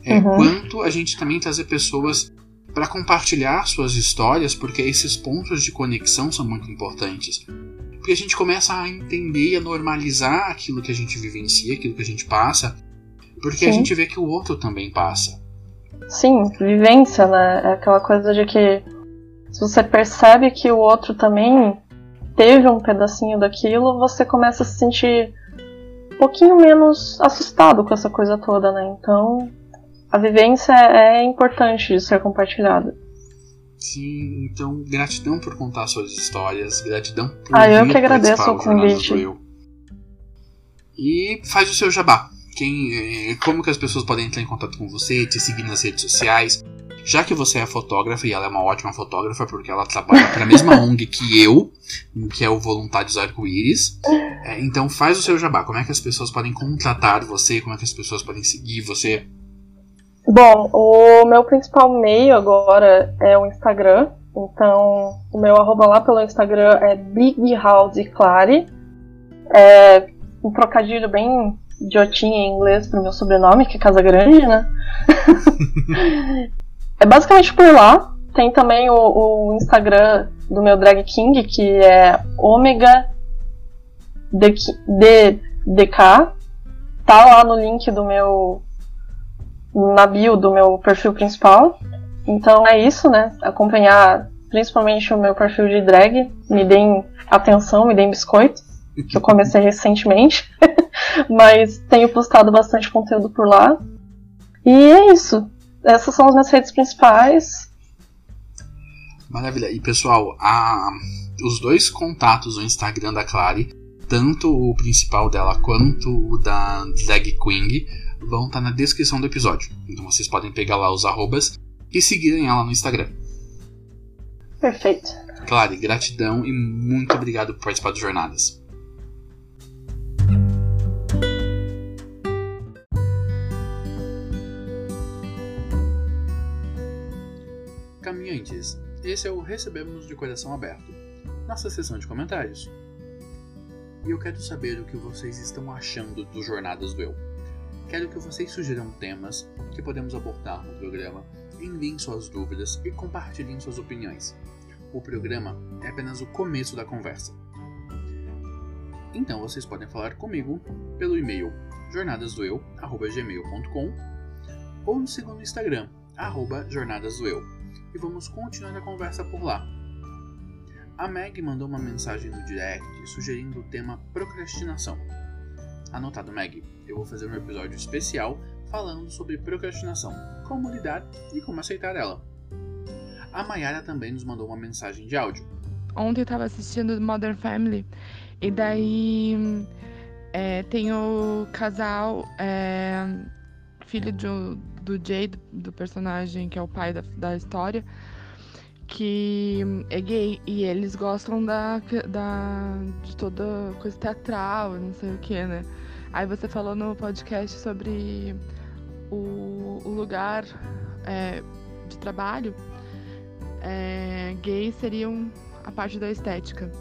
é, uhum. quanto a gente também trazer pessoas para compartilhar suas histórias, porque esses pontos de conexão são muito importantes porque a gente começa a entender e a normalizar aquilo que a gente vivencia, aquilo que a gente passa, porque Sim. a gente vê que o outro também passa. Sim, vivência, né? É aquela coisa de que se você percebe que o outro também teve um pedacinho daquilo, você começa a se sentir um pouquinho menos assustado com essa coisa toda, né? Então, a vivência é importante de ser compartilhada. Sim, então gratidão por contar suas histórias, gratidão por Ah, eu que agradeço o convite. E faz o seu jabá. Quem, eh, como que as pessoas podem entrar em contato com você, te seguir nas redes sociais? Já que você é fotógrafa e ela é uma ótima fotógrafa porque ela trabalha para a mesma (laughs) ONG que eu, que é o Voluntários Arco-Íris. É, então faz o seu jabá. Como é que as pessoas podem contratar você? Como é que as pessoas podem seguir você? Bom, o meu principal meio agora é o Instagram. Então, o meu arroba lá pelo Instagram é BigHouseClare. É um trocadilho bem idiotinho em inglês pro meu sobrenome, que é Casa Grande, né? (laughs) é basicamente por lá. Tem também o, o, Instagram do meu drag king, que é Omega DK. Tá lá no link do meu na bio do meu perfil principal. Então é isso, né? Acompanhar principalmente o meu perfil de drag. Me deem atenção, me deem biscoito, que eu comecei recentemente. (laughs) Mas tenho postado bastante conteúdo por lá. E é isso. Essas são as minhas redes principais. Maravilha. E pessoal, a, os dois contatos no Instagram da Clary, tanto o principal dela quanto o da Drag Queen, vão estar tá na descrição do episódio. Então vocês podem pegar lá os arrobas e seguirem ela no Instagram. Perfeito. Claro, gratidão e muito obrigado por participar do Jornadas. Caminhantes, esse é o Recebemos de Coração Aberto, nossa sessão de comentários. E eu quero saber o que vocês estão achando do Jornadas do Eu. Quero que vocês sugiram temas que podemos abordar no programa, enviem suas dúvidas e compartilhem suas opiniões. O programa é apenas o começo da conversa. Então vocês podem falar comigo pelo e-mail jornadasdoeu@gmail.com ou no segundo Instagram @jornadasdoeu e vamos continuar a conversa por lá. A Meg mandou uma mensagem no direct sugerindo o tema procrastinação. Anotado, Meg eu vou fazer um episódio especial falando sobre procrastinação, como lidar e como aceitar ela. A Mayara também nos mandou uma mensagem de áudio. ontem eu tava assistindo Modern Family e daí é, tem o casal é, filho do, do Jay, do, do, personagem que é o pai da, da história, que é gay e eles gostam da, da de toda coisa teatral, não sei o que, né? Aí você falou no podcast sobre o, o lugar é, de trabalho. É, seriam a parte da estética.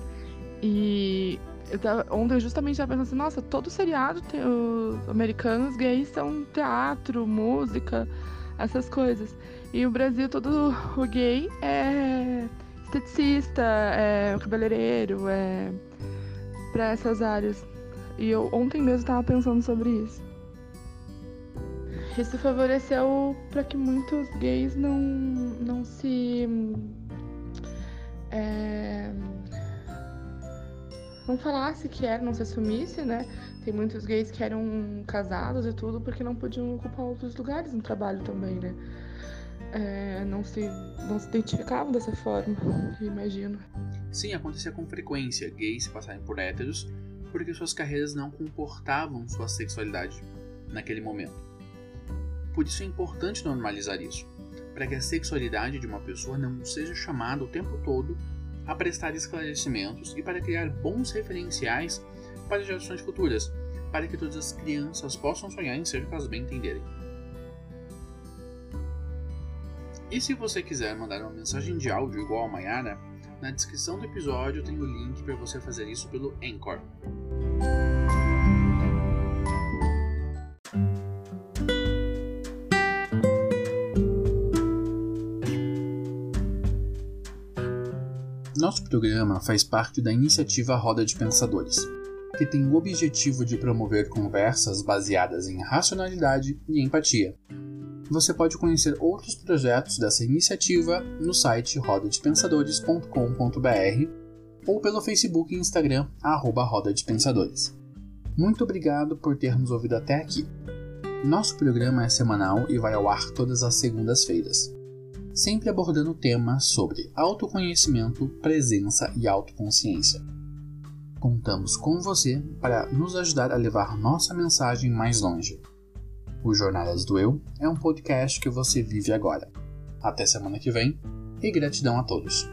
E eu tava, ontem eu justamente estava pensando assim, nossa, todo seriado tem, os americanos gays são teatro, música, essas coisas. E o Brasil, todo o gay é esteticista, é cabeleireiro, é para essas áreas. E eu ontem mesmo estava pensando sobre isso. Isso favoreceu para que muitos gays não, não se. É, não falasse que era, não se assumisse, né? Tem muitos gays que eram casados e tudo porque não podiam ocupar outros lugares no trabalho também, né? É, não, se, não se identificavam dessa forma, imagino. Sim, acontecia com frequência gays se passarem por héteros porque suas carreiras não comportavam sua sexualidade naquele momento. Por isso é importante normalizar isso, para que a sexualidade de uma pessoa não seja chamada o tempo todo a prestar esclarecimentos e para criar bons referenciais para gerações futuras, para que todas as crianças possam sonhar em ser o que elas bem entenderem. E se você quiser mandar uma mensagem de áudio igual a Mayara, na descrição do episódio tem o link para você fazer isso pelo Anchor. Nosso programa faz parte da iniciativa Roda de Pensadores, que tem o objetivo de promover conversas baseadas em racionalidade e empatia. Você pode conhecer outros projetos dessa iniciativa no site rodadepensadores.com.br ou pelo Facebook e Instagram, arroba Roda de Pensadores. Muito obrigado por ter nos ouvido até aqui. Nosso programa é semanal e vai ao ar todas as segundas-feiras sempre abordando temas sobre autoconhecimento, presença e autoconsciência. Contamos com você para nos ajudar a levar nossa mensagem mais longe. O Jornadas do Eu é um podcast que você vive agora. Até semana que vem e gratidão a todos.